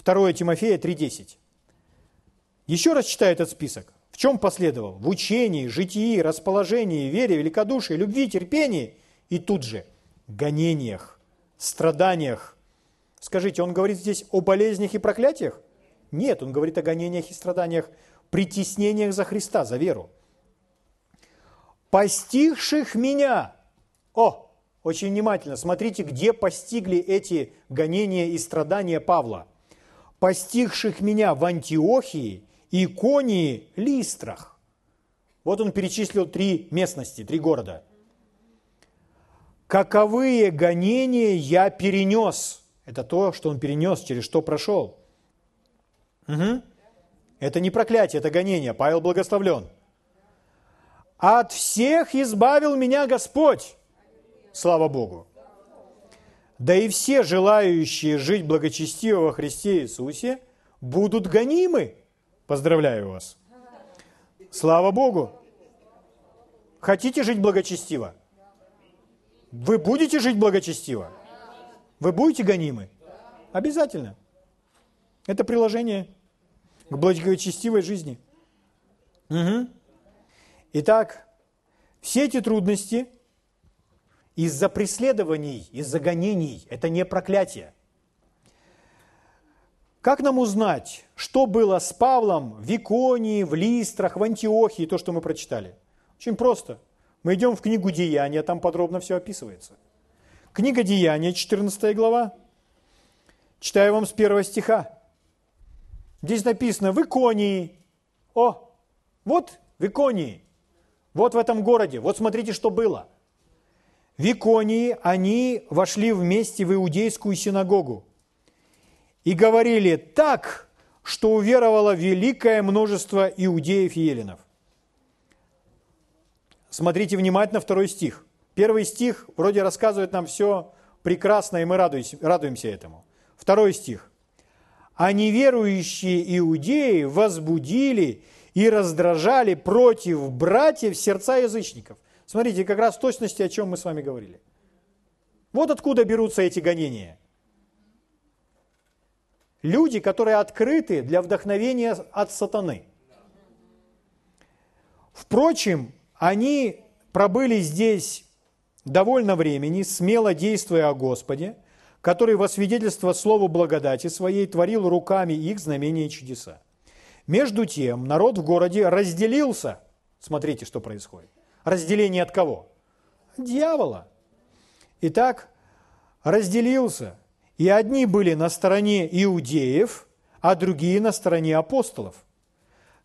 2 Тимофея 3.10. Еще раз читаю этот список чем последовал? В учении, житии, расположении, вере, великодушии, любви, терпении и тут же гонениях, страданиях. Скажите, он говорит здесь о болезнях и проклятиях? Нет, он говорит о гонениях и страданиях, притеснениях за Христа, за веру. Постигших меня. О, очень внимательно, смотрите, где постигли эти гонения и страдания Павла. Постигших меня в Антиохии Иконии, Листрах. Вот он перечислил три местности, три города. Каковые гонения я перенес. Это то, что он перенес, через что прошел. Угу. Это не проклятие, это гонение. Павел благословлен. От всех избавил меня Господь. Слава Богу. Да и все желающие жить благочестиво во Христе Иисусе будут гонимы Поздравляю вас. Слава Богу. Хотите жить благочестиво? Вы будете жить благочестиво? Вы будете гонимы? Обязательно. Это приложение к благочестивой жизни. Угу. Итак, все эти трудности из-за преследований, из-за гонений, это не проклятие. Как нам узнать, что было с Павлом в Иконии, в Листрах, в Антиохии, то, что мы прочитали? Очень просто. Мы идем в книгу Деяния, там подробно все описывается. Книга Деяния, 14 глава. Читаю вам с первого стиха. Здесь написано «в Иконии». О, вот в Иконии. Вот в этом городе. Вот смотрите, что было. В Иконии они вошли вместе в иудейскую синагогу и говорили так, что уверовало великое множество иудеев и еленов. Смотрите внимательно второй стих. Первый стих вроде рассказывает нам все прекрасно, и мы радуемся этому. Второй стих. А неверующие иудеи возбудили и раздражали против братьев сердца язычников. Смотрите, как раз в точности, о чем мы с вами говорили. Вот откуда берутся эти гонения – Люди, которые открыты для вдохновения от сатаны. Впрочем, они пробыли здесь довольно времени, смело действуя о Господе, который во свидетельство Слову благодати Своей творил руками их знамения и чудеса. Между тем народ в городе разделился. Смотрите, что происходит. Разделение от кого? Дьявола. Итак, разделился. И одни были на стороне иудеев, а другие на стороне апостолов.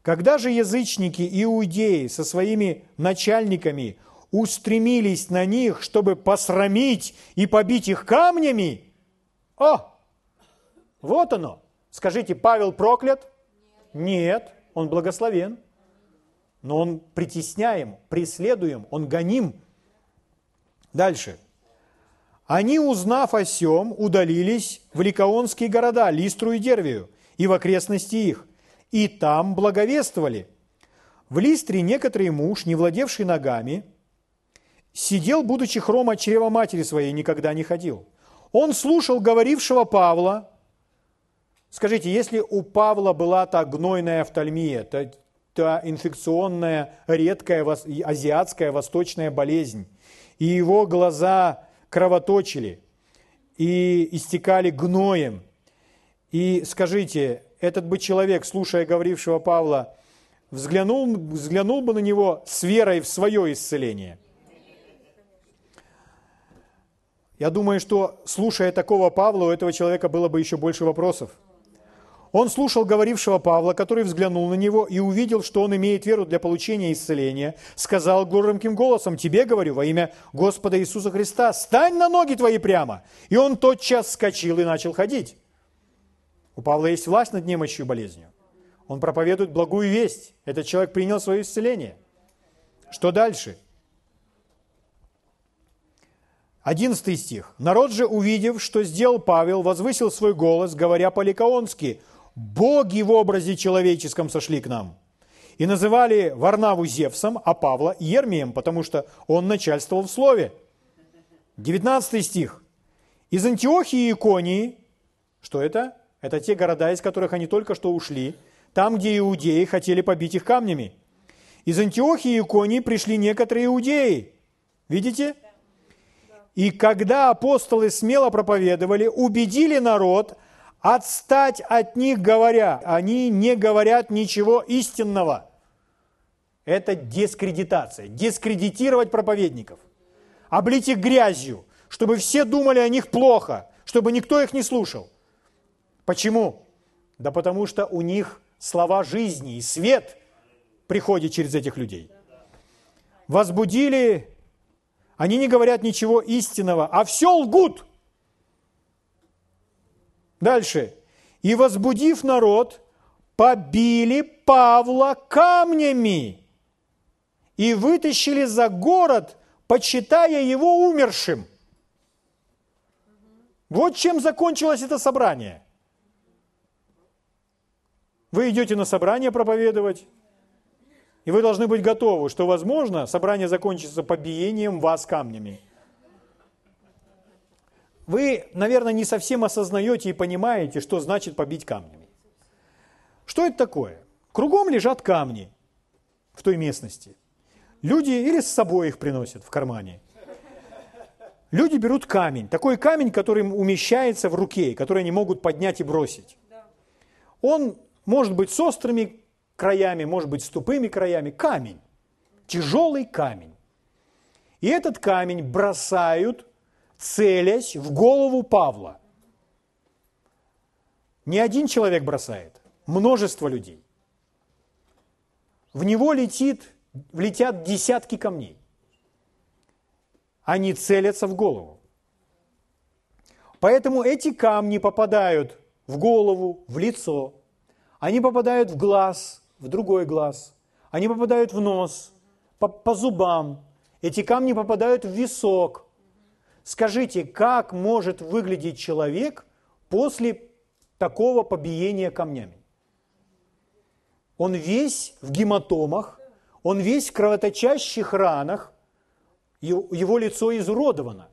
Когда же язычники иудеи со своими начальниками устремились на них, чтобы посрамить и побить их камнями, о, вот оно. Скажите, Павел проклят? Нет, он благословен. Но он притесняем, преследуем, он гоним. Дальше. Они, узнав о сем, удалились в ликаонские города, Листру и Дервию, и в окрестности их, и там благовествовали. В Листре некоторый муж, не владевший ногами, сидел, будучи хрома от чрева матери своей, никогда не ходил. Он слушал говорившего Павла. Скажите, если у Павла была та гнойная офтальмия, та, та инфекционная, редкая азиатская восточная болезнь, и его глаза кровоточили и истекали гноем. И скажите, этот бы человек, слушая говорившего Павла, взглянул, взглянул бы на него с верой в свое исцеление? Я думаю, что, слушая такого Павла, у этого человека было бы еще больше вопросов – он слушал говорившего Павла, который взглянул на него и увидел, что он имеет веру для получения исцеления. Сказал громким голосом, тебе говорю, во имя Господа Иисуса Христа, стань на ноги твои прямо. И он тотчас вскочил и начал ходить. У Павла есть власть над немощью болезнью. Он проповедует благую весть. Этот человек принял свое исцеление. Что дальше? Одиннадцатый стих. «Народ же, увидев, что сделал Павел, возвысил свой голос, говоря по-ликаонски, боги в образе человеческом сошли к нам. И называли Варнаву Зевсом, а Павла Ермием, потому что он начальствовал в слове. 19 стих. Из Антиохии и Иконии, что это? Это те города, из которых они только что ушли, там, где иудеи хотели побить их камнями. Из Антиохии и Иконии пришли некоторые иудеи. Видите? И когда апостолы смело проповедовали, убедили народ Отстать от них говоря, они не говорят ничего истинного. Это дискредитация. Дискредитировать проповедников. Облить их грязью, чтобы все думали о них плохо, чтобы никто их не слушал. Почему? Да потому что у них слова жизни и свет приходит через этих людей. Возбудили, они не говорят ничего истинного, а все лгут – Дальше. «И, возбудив народ, побили Павла камнями и вытащили за город, почитая его умершим». Вот чем закончилось это собрание. Вы идете на собрание проповедовать, и вы должны быть готовы, что, возможно, собрание закончится побиением вас камнями – вы, наверное, не совсем осознаете и понимаете, что значит побить камнями. Что это такое? Кругом лежат камни в той местности. Люди или с собой их приносят в кармане. Люди берут камень, такой камень, который умещается в руке, который они могут поднять и бросить. Он может быть с острыми краями, может быть с тупыми краями. Камень, тяжелый камень. И этот камень бросают целясь в голову Павла. Не один человек бросает, множество людей. В него летит, влетят десятки камней. Они целятся в голову. Поэтому эти камни попадают в голову, в лицо, они попадают в глаз, в другой глаз, они попадают в нос, по, по зубам, эти камни попадают в висок, Скажите, как может выглядеть человек после такого побиения камнями? Он весь в гематомах, он весь в кровоточащих ранах, его лицо изуродовано.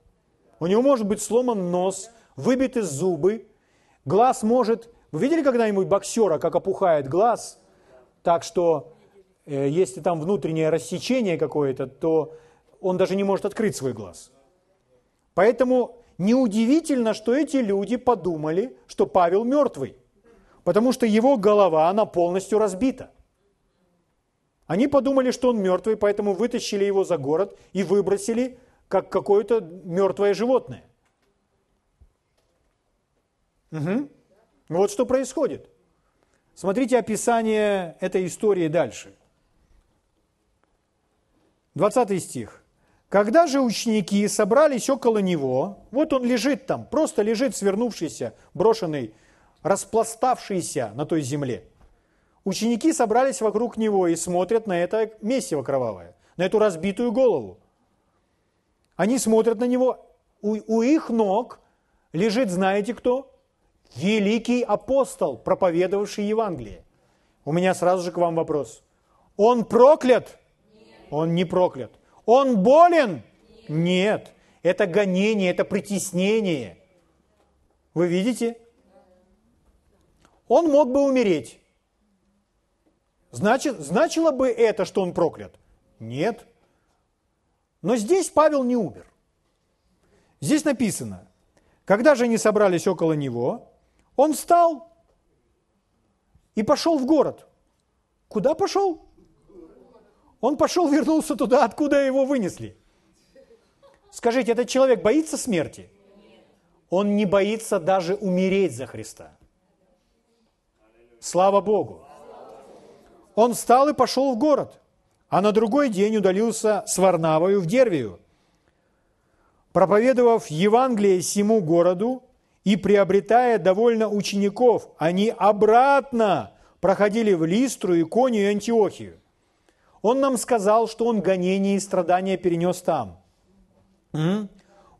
У него может быть сломан нос, выбиты зубы, глаз может... Вы видели когда-нибудь боксера, как опухает глаз? Так что, э, если там внутреннее рассечение какое-то, то он даже не может открыть свой глаз. Поэтому неудивительно, что эти люди подумали, что Павел мертвый, потому что его голова, она полностью разбита. Они подумали, что он мертвый, поэтому вытащили его за город и выбросили, как какое-то мертвое животное. Угу. Вот что происходит. Смотрите описание этой истории дальше. 20 стих. Когда же ученики собрались около него, вот он лежит там, просто лежит свернувшийся, брошенный, распластавшийся на той земле. Ученики собрались вокруг него и смотрят на это месиво кровавое, на эту разбитую голову. Они смотрят на него, у, у их ног лежит, знаете кто? великий апостол, проповедовавший Евангелие. У меня сразу же к вам вопрос. Он проклят? Он не проклят. Он болен? Нет. Это гонение, это притеснение. Вы видите? Он мог бы умереть. Значит, значило бы это, что он проклят? Нет. Но здесь Павел не умер. Здесь написано, когда же они собрались около него, он встал и пошел в город. Куда пошел? Он пошел, вернулся туда, откуда его вынесли. Скажите, этот человек боится смерти? Он не боится даже умереть за Христа. Слава Богу. Он встал и пошел в город, а на другой день удалился с Варнавою в Дервию, проповедовав Евангелие всему городу и приобретая довольно учеников, они обратно проходили в Листру, Иконию и Антиохию. Он нам сказал, что он гонения и страдания перенес там.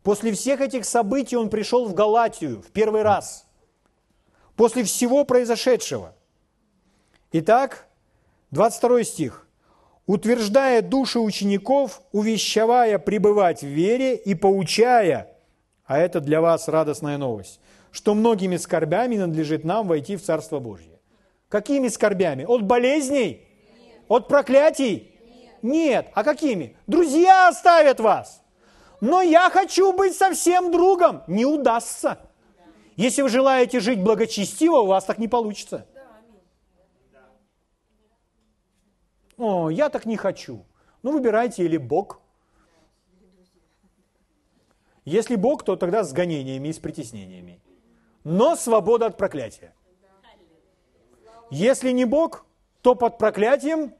После всех этих событий он пришел в Галатию в первый раз. После всего произошедшего. Итак, 22 стих. «Утверждая души учеников, увещевая пребывать в вере и поучая а это для вас радостная новость, что многими скорбями надлежит нам войти в Царство Божье. Какими скорбями? От болезней? От проклятий? Нет. А какими? Друзья оставят вас. Но я хочу быть совсем другом. Не удастся. Если вы желаете жить благочестиво, у вас так не получится. О, я так не хочу. Ну, выбирайте или Бог, если Бог, то тогда с гонениями и с притеснениями. Но свобода от проклятия. Если не Бог, то под проклятием,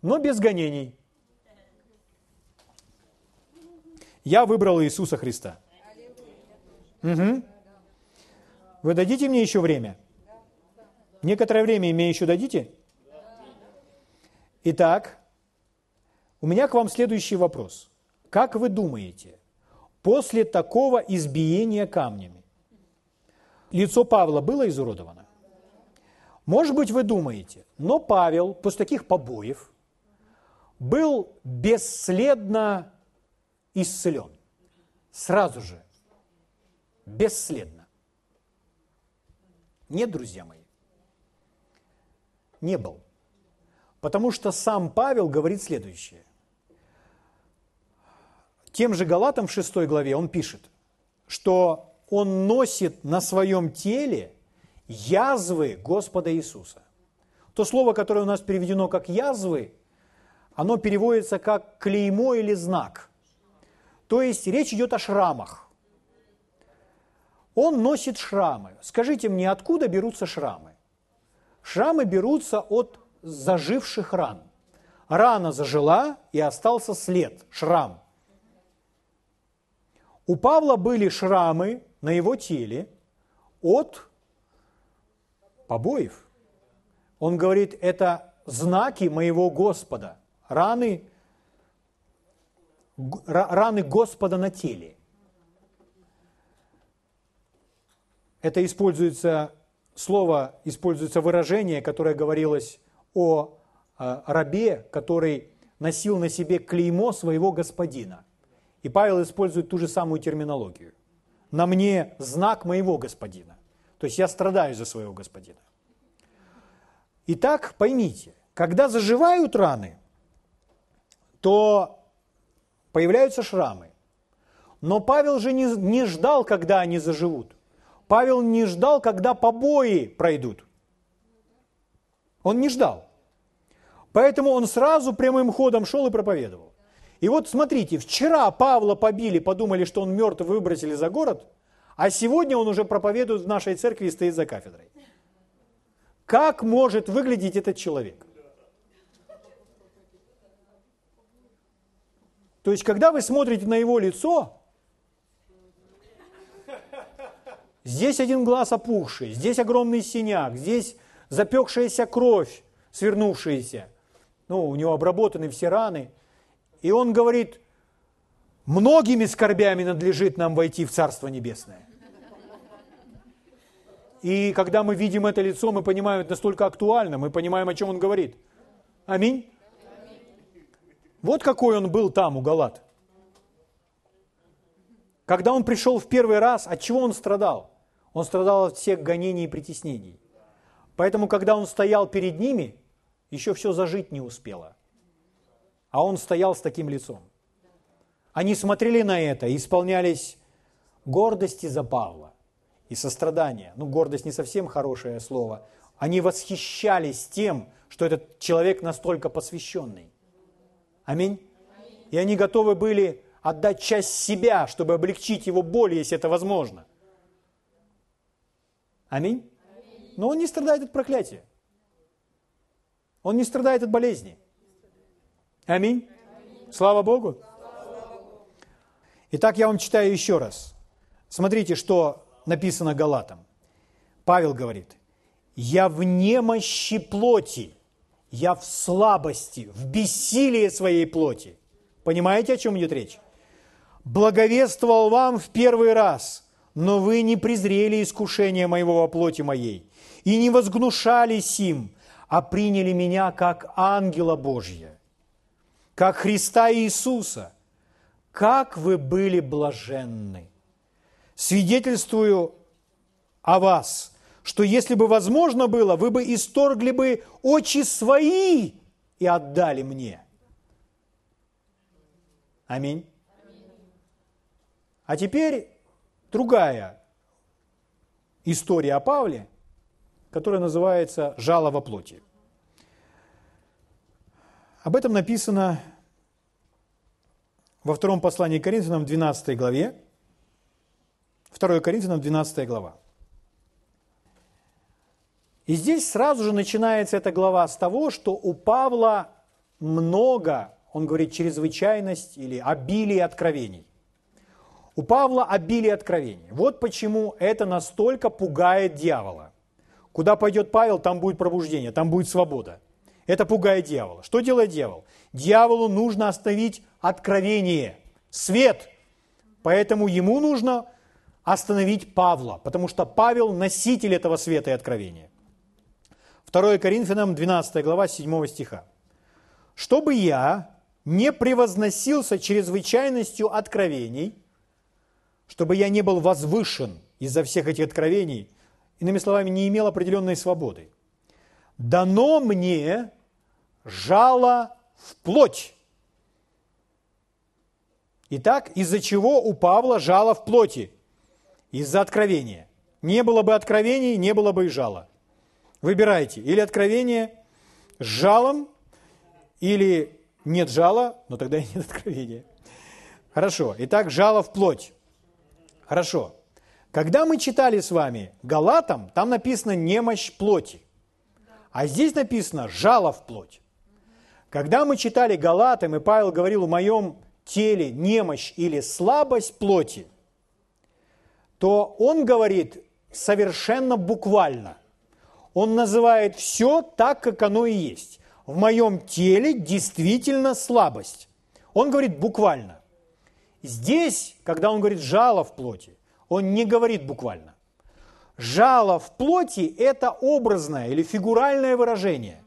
но без гонений. Я выбрал Иисуса Христа. Угу. Вы дадите мне еще время? Некоторое время мне еще дадите? Итак, у меня к вам следующий вопрос. Как вы думаете, после такого избиения камнями. Лицо Павла было изуродовано? Может быть, вы думаете, но Павел после таких побоев был бесследно исцелен. Сразу же. Бесследно. Нет, друзья мои. Не был. Потому что сам Павел говорит следующее. Тем же Галатам в 6 главе он пишет, что он носит на своем теле язвы Господа Иисуса. То слово, которое у нас переведено как язвы, оно переводится как клеймо или знак. То есть речь идет о шрамах. Он носит шрамы. Скажите мне, откуда берутся шрамы? Шрамы берутся от заживших ран. Рана зажила и остался след, шрам – у Павла были шрамы на его теле от побоев. Он говорит, это знаки моего Господа, раны, раны Господа на теле. Это используется, слово, используется выражение, которое говорилось о э, рабе, который носил на себе клеймо своего господина. И Павел использует ту же самую терминологию. На мне знак моего господина. То есть я страдаю за своего господина. Итак, поймите, когда заживают раны, то появляются шрамы. Но Павел же не, не ждал, когда они заживут. Павел не ждал, когда побои пройдут. Он не ждал. Поэтому он сразу прямым ходом шел и проповедовал. И вот смотрите, вчера Павла побили, подумали, что он мертв, выбросили за город, а сегодня он уже проповедует в нашей церкви и стоит за кафедрой. Как может выглядеть этот человек? То есть, когда вы смотрите на его лицо, здесь один глаз опухший, здесь огромный синяк, здесь запекшаяся кровь, свернувшаяся. Ну, у него обработаны все раны. И он говорит, многими скорбями надлежит нам войти в Царство Небесное. И когда мы видим это лицо, мы понимаем, это настолько актуально, мы понимаем, о чем он говорит. Аминь. Вот какой он был там, у Галат. Когда он пришел в первый раз, от чего он страдал? Он страдал от всех гонений и притеснений. Поэтому, когда он стоял перед ними, еще все зажить не успело. А он стоял с таким лицом. Они смотрели на это и исполнялись гордости за Павла и сострадание. Ну, гордость не совсем хорошее слово. Они восхищались тем, что этот человек настолько посвященный. Аминь. И они готовы были отдать часть себя, чтобы облегчить его боль, если это возможно. Аминь. Но он не страдает от проклятия. Он не страдает от болезни. Аминь. Слава Богу. Итак, я вам читаю еще раз. Смотрите, что написано Галатам. Павел говорит, «Я в немощи плоти, я в слабости, в бессилии своей плоти». Понимаете, о чем идет речь? «Благовествовал вам в первый раз, но вы не презрели искушение моего во плоти моей и не возгнушались им, а приняли меня как ангела Божья, как Христа Иисуса. Как вы были блаженны!» свидетельствую о вас, что если бы возможно было, вы бы исторгли бы очи свои и отдали мне. Аминь. А теперь другая история о Павле, которая называется «Жало во плоти». Об этом написано во втором послании к Коринфянам, 12 главе, 2 Коринфянам 12 глава. И здесь сразу же начинается эта глава с того, что у Павла много, он говорит, чрезвычайность или обилие откровений. У Павла обилие откровений. Вот почему это настолько пугает дьявола. Куда пойдет Павел, там будет пробуждение, там будет свобода. Это пугает дьявола. Что делает дьявол? Дьяволу нужно остановить откровение, свет. Поэтому ему нужно остановить Павла, потому что Павел носитель этого света и откровения. 2 Коринфянам 12 глава 7 стиха. «Чтобы я не превозносился чрезвычайностью откровений, чтобы я не был возвышен из-за всех этих откровений, иными словами, не имел определенной свободы, дано мне жало в плоть». Итак, из-за чего у Павла жало в плоти? из-за откровения. Не было бы откровений, не было бы и жала. Выбирайте, или откровение с жалом, или нет жала, но тогда и нет откровения. Хорошо, итак, жало в плоть. Хорошо. Когда мы читали с вами Галатам, там написано немощь плоти. А здесь написано жало в плоть. Когда мы читали Галатам, и Павел говорил, в моем теле немощь или слабость плоти – то он говорит совершенно буквально. Он называет все так, как оно и есть. В моем теле действительно слабость. Он говорит буквально. Здесь, когда он говорит жало в плоти, он не говорит буквально. Жало в плоти – это образное или фигуральное выражение.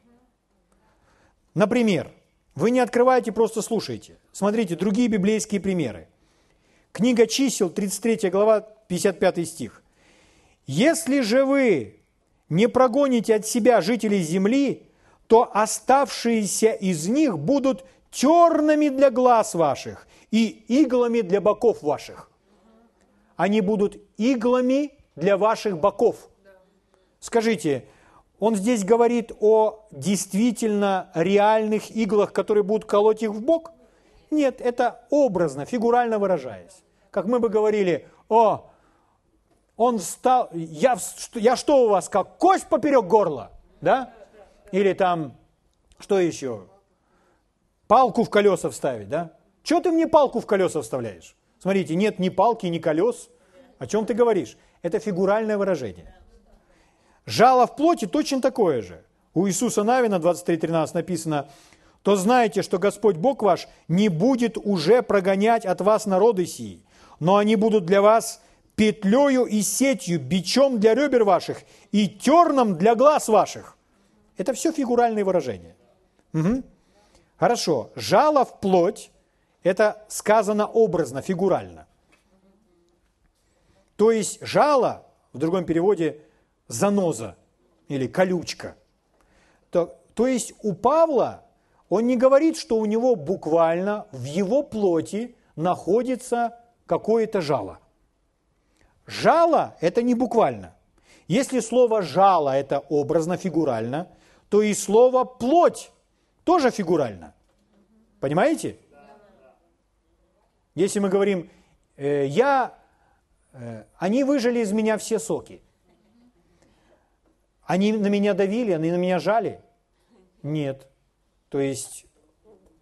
Например, вы не открываете, просто слушайте. Смотрите, другие библейские примеры. Книга чисел, 33 глава, 55 стих. «Если же вы не прогоните от себя жителей земли, то оставшиеся из них будут тернами для глаз ваших, и иглами для боков ваших. Они будут иглами для ваших боков. Скажите, он здесь говорит о действительно реальных иглах, которые будут колоть их в бок? Нет, это образно, фигурально выражаясь. Как мы бы говорили, о, он встал, я, я что у вас, как кость поперек горла, да? Или там, что еще? Палку в колеса вставить, да? Чего ты мне палку в колеса вставляешь? Смотрите, нет ни палки, ни колес. О чем ты говоришь? Это фигуральное выражение. Жало в плоти точно такое же. У Иисуса Навина 23.13 написано, то знаете, что Господь Бог ваш не будет уже прогонять от вас народы сии, но они будут для вас петлею и сетью, бичом для ребер ваших и терном для глаз ваших. Это все фигуральные выражения. Угу. Хорошо. Жало в плоть – это сказано образно, фигурально. То есть жало, в другом переводе, заноза или колючка. То, то есть у Павла он не говорит, что у него буквально в его плоти находится какое-то жало. Жало – это не буквально. Если слово «жало» – это образно, фигурально, то и слово «плоть» тоже фигурально. Понимаете? Если мы говорим э, «я», э, они выжили из меня все соки. Они на меня давили, они на меня жали? Нет. То есть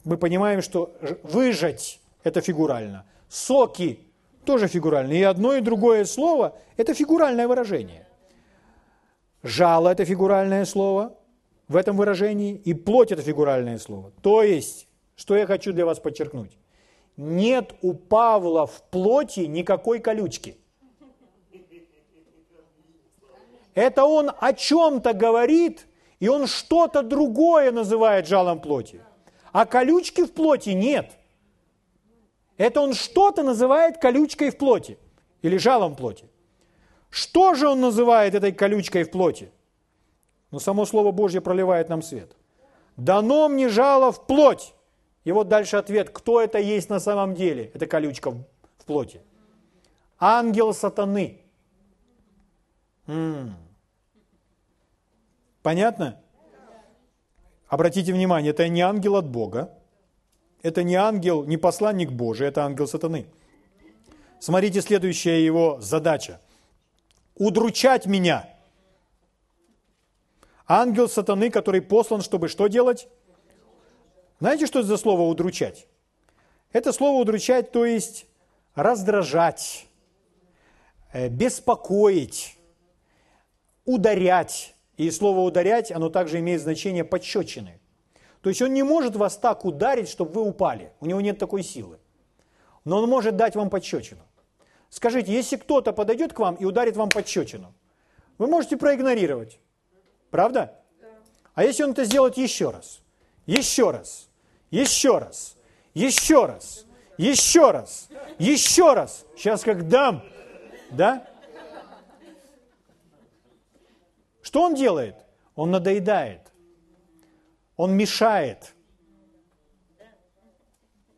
мы понимаем, что выжать – это фигурально. Соки – тоже фигурально. И одно и другое слово – это фигуральное выражение. Жало – это фигуральное слово в этом выражении, и плоть – это фигуральное слово. То есть, что я хочу для вас подчеркнуть? Нет у Павла в плоти никакой колючки. Это он о чем-то говорит – и он что-то другое называет жалом плоти. А колючки в плоти нет. Это он что-то называет колючкой в плоти или жалом плоти. Что же он называет этой колючкой в плоти? Ну, само Слово Божье проливает нам свет. «Дано мне жало в плоть». И вот дальше ответ, кто это есть на самом деле, это колючка в плоти. Ангел сатаны. М-м. Понятно? Обратите внимание, это не ангел от Бога, это не ангел, не посланник Божий, это ангел сатаны. Смотрите, следующая его задача. Удручать меня. Ангел сатаны, который послан, чтобы что делать? Знаете, что это за слово удручать? Это слово удручать, то есть раздражать, э, беспокоить, ударять, и слово «ударять», оно также имеет значение подщечины. То есть он не может вас так ударить, чтобы вы упали. У него нет такой силы. Но он может дать вам подщечину. Скажите, если кто-то подойдет к вам и ударит вам подщечину, вы можете проигнорировать. Правда? А если он это сделает еще раз? Еще раз. Еще раз. Еще раз. Еще раз. Еще раз. Сейчас как дам. Да? Что он делает? Он надоедает. Он мешает.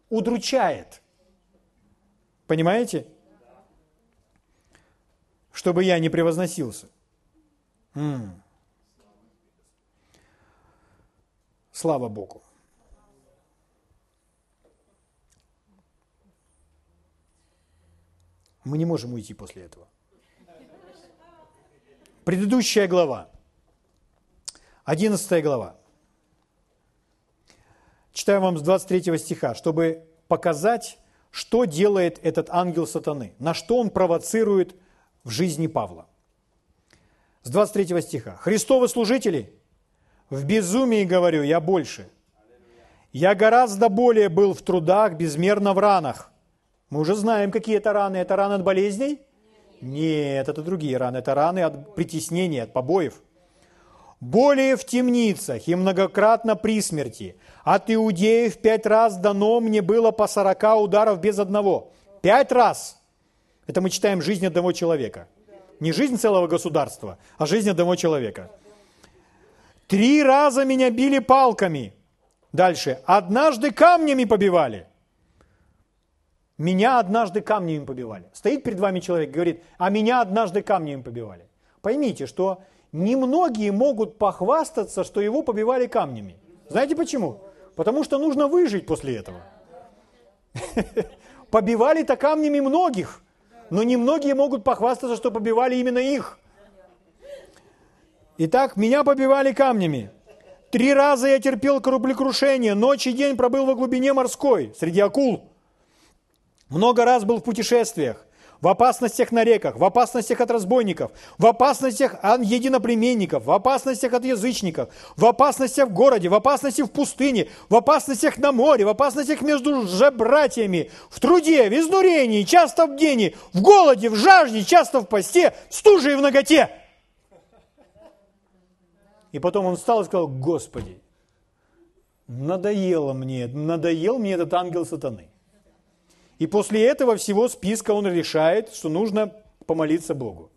Удручает. Понимаете? Чтобы я не превозносился. М-м. Слава Богу. Мы не можем уйти после этого. Предыдущая глава. 11 глава. Читаю вам с 23 стиха, чтобы показать, что делает этот ангел сатаны, на что он провоцирует в жизни Павла. С 23 стиха. «Христовы служители, в безумии говорю, я больше. Я гораздо более был в трудах, безмерно в ранах». Мы уже знаем, какие это раны. Это раны от болезней? Нет, это другие раны. Это раны от притеснения, от побоев. Более в темницах и многократно при смерти. От иудеев пять раз дано мне было по сорока ударов без одного. Пять раз. Это мы читаем жизнь одного человека. Не жизнь целого государства, а жизнь одного человека. Три раза меня били палками. Дальше. Однажды камнями побивали. Меня однажды камнями побивали. Стоит перед вами человек, говорит, а меня однажды камнями побивали. Поймите, что немногие могут похвастаться, что его побивали камнями. Знаете почему? Потому что нужно выжить после этого. Побивали-то камнями многих, но немногие могут похвастаться, что побивали именно их. Итак, меня побивали камнями. Три раза я терпел кораблекрушение, ночь и день пробыл во глубине морской, среди акул. Много раз был в путешествиях в опасностях на реках, в опасностях от разбойников, в опасностях от единоплеменников, в опасностях от язычников, в опасностях в городе, в опасности в пустыне, в опасностях на море, в опасностях между братьями, в труде, в изнурении, часто в бдении, в голоде, в жажде, часто в посте, в стуже и в ноготе. И потом он встал и сказал, Господи, надоело мне, надоел мне этот ангел сатаны. И после этого всего списка он решает, что нужно помолиться Богу.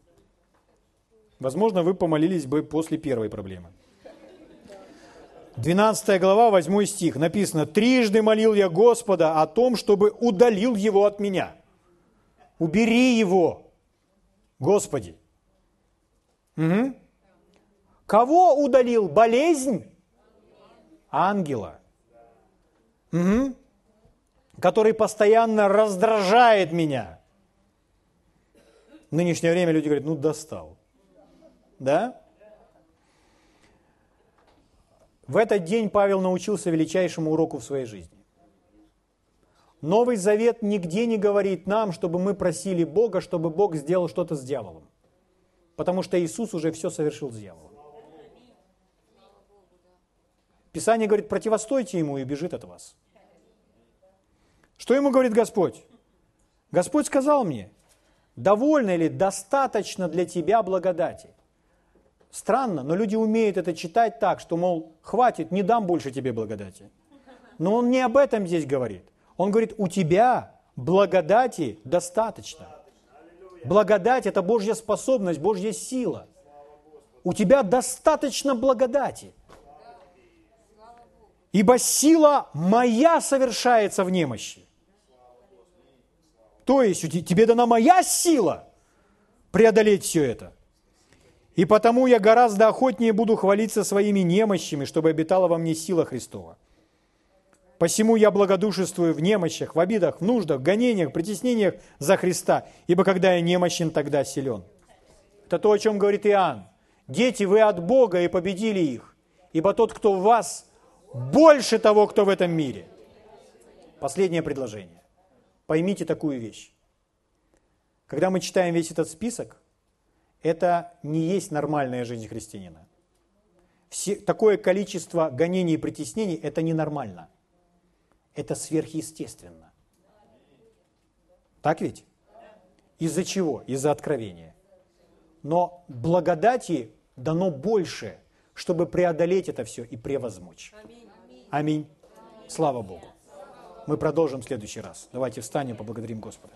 Возможно, вы помолились бы после первой проблемы. 12 глава, 8 стих, написано, «Трижды молил я Господа о том, чтобы удалил его от меня». Убери его, Господи. Угу. Кого удалил? Болезнь? Ангела. Угу который постоянно раздражает меня. В нынешнее время люди говорят, ну достал. Да? В этот день Павел научился величайшему уроку в своей жизни. Новый Завет нигде не говорит нам, чтобы мы просили Бога, чтобы Бог сделал что-то с дьяволом. Потому что Иисус уже все совершил с дьяволом. Писание говорит, противостойте ему и бежит от вас. Что ему говорит Господь? Господь сказал мне, довольно или достаточно для тебя благодати. Странно, но люди умеют это читать так, что, мол, хватит, не дам больше тебе благодати. Но он не об этом здесь говорит. Он говорит, у тебя благодати достаточно. Благодать – это Божья способность, Божья сила. У тебя достаточно благодати. Ибо сила моя совершается в немощи. То есть тебе дана моя сила преодолеть все это. И потому я гораздо охотнее буду хвалиться своими немощами, чтобы обитала во мне сила Христова. Посему я благодушествую в немощах, в обидах, в нуждах, в гонениях, притеснениях за Христа, ибо когда я немощен, тогда силен. Это то, о чем говорит Иоанн. Дети, вы от Бога и победили их, ибо тот, кто в вас, больше того, кто в этом мире. Последнее предложение. Поймите такую вещь. Когда мы читаем весь этот список, это не есть нормальная жизнь христианина. Все, такое количество гонений и притеснений – это ненормально. Это сверхъестественно. Так ведь? Из-за чего? Из-за откровения. Но благодати дано больше, чтобы преодолеть это все и превозмочь. Аминь. Слава Богу. Мы продолжим в следующий раз. Давайте встанем, поблагодарим Господа.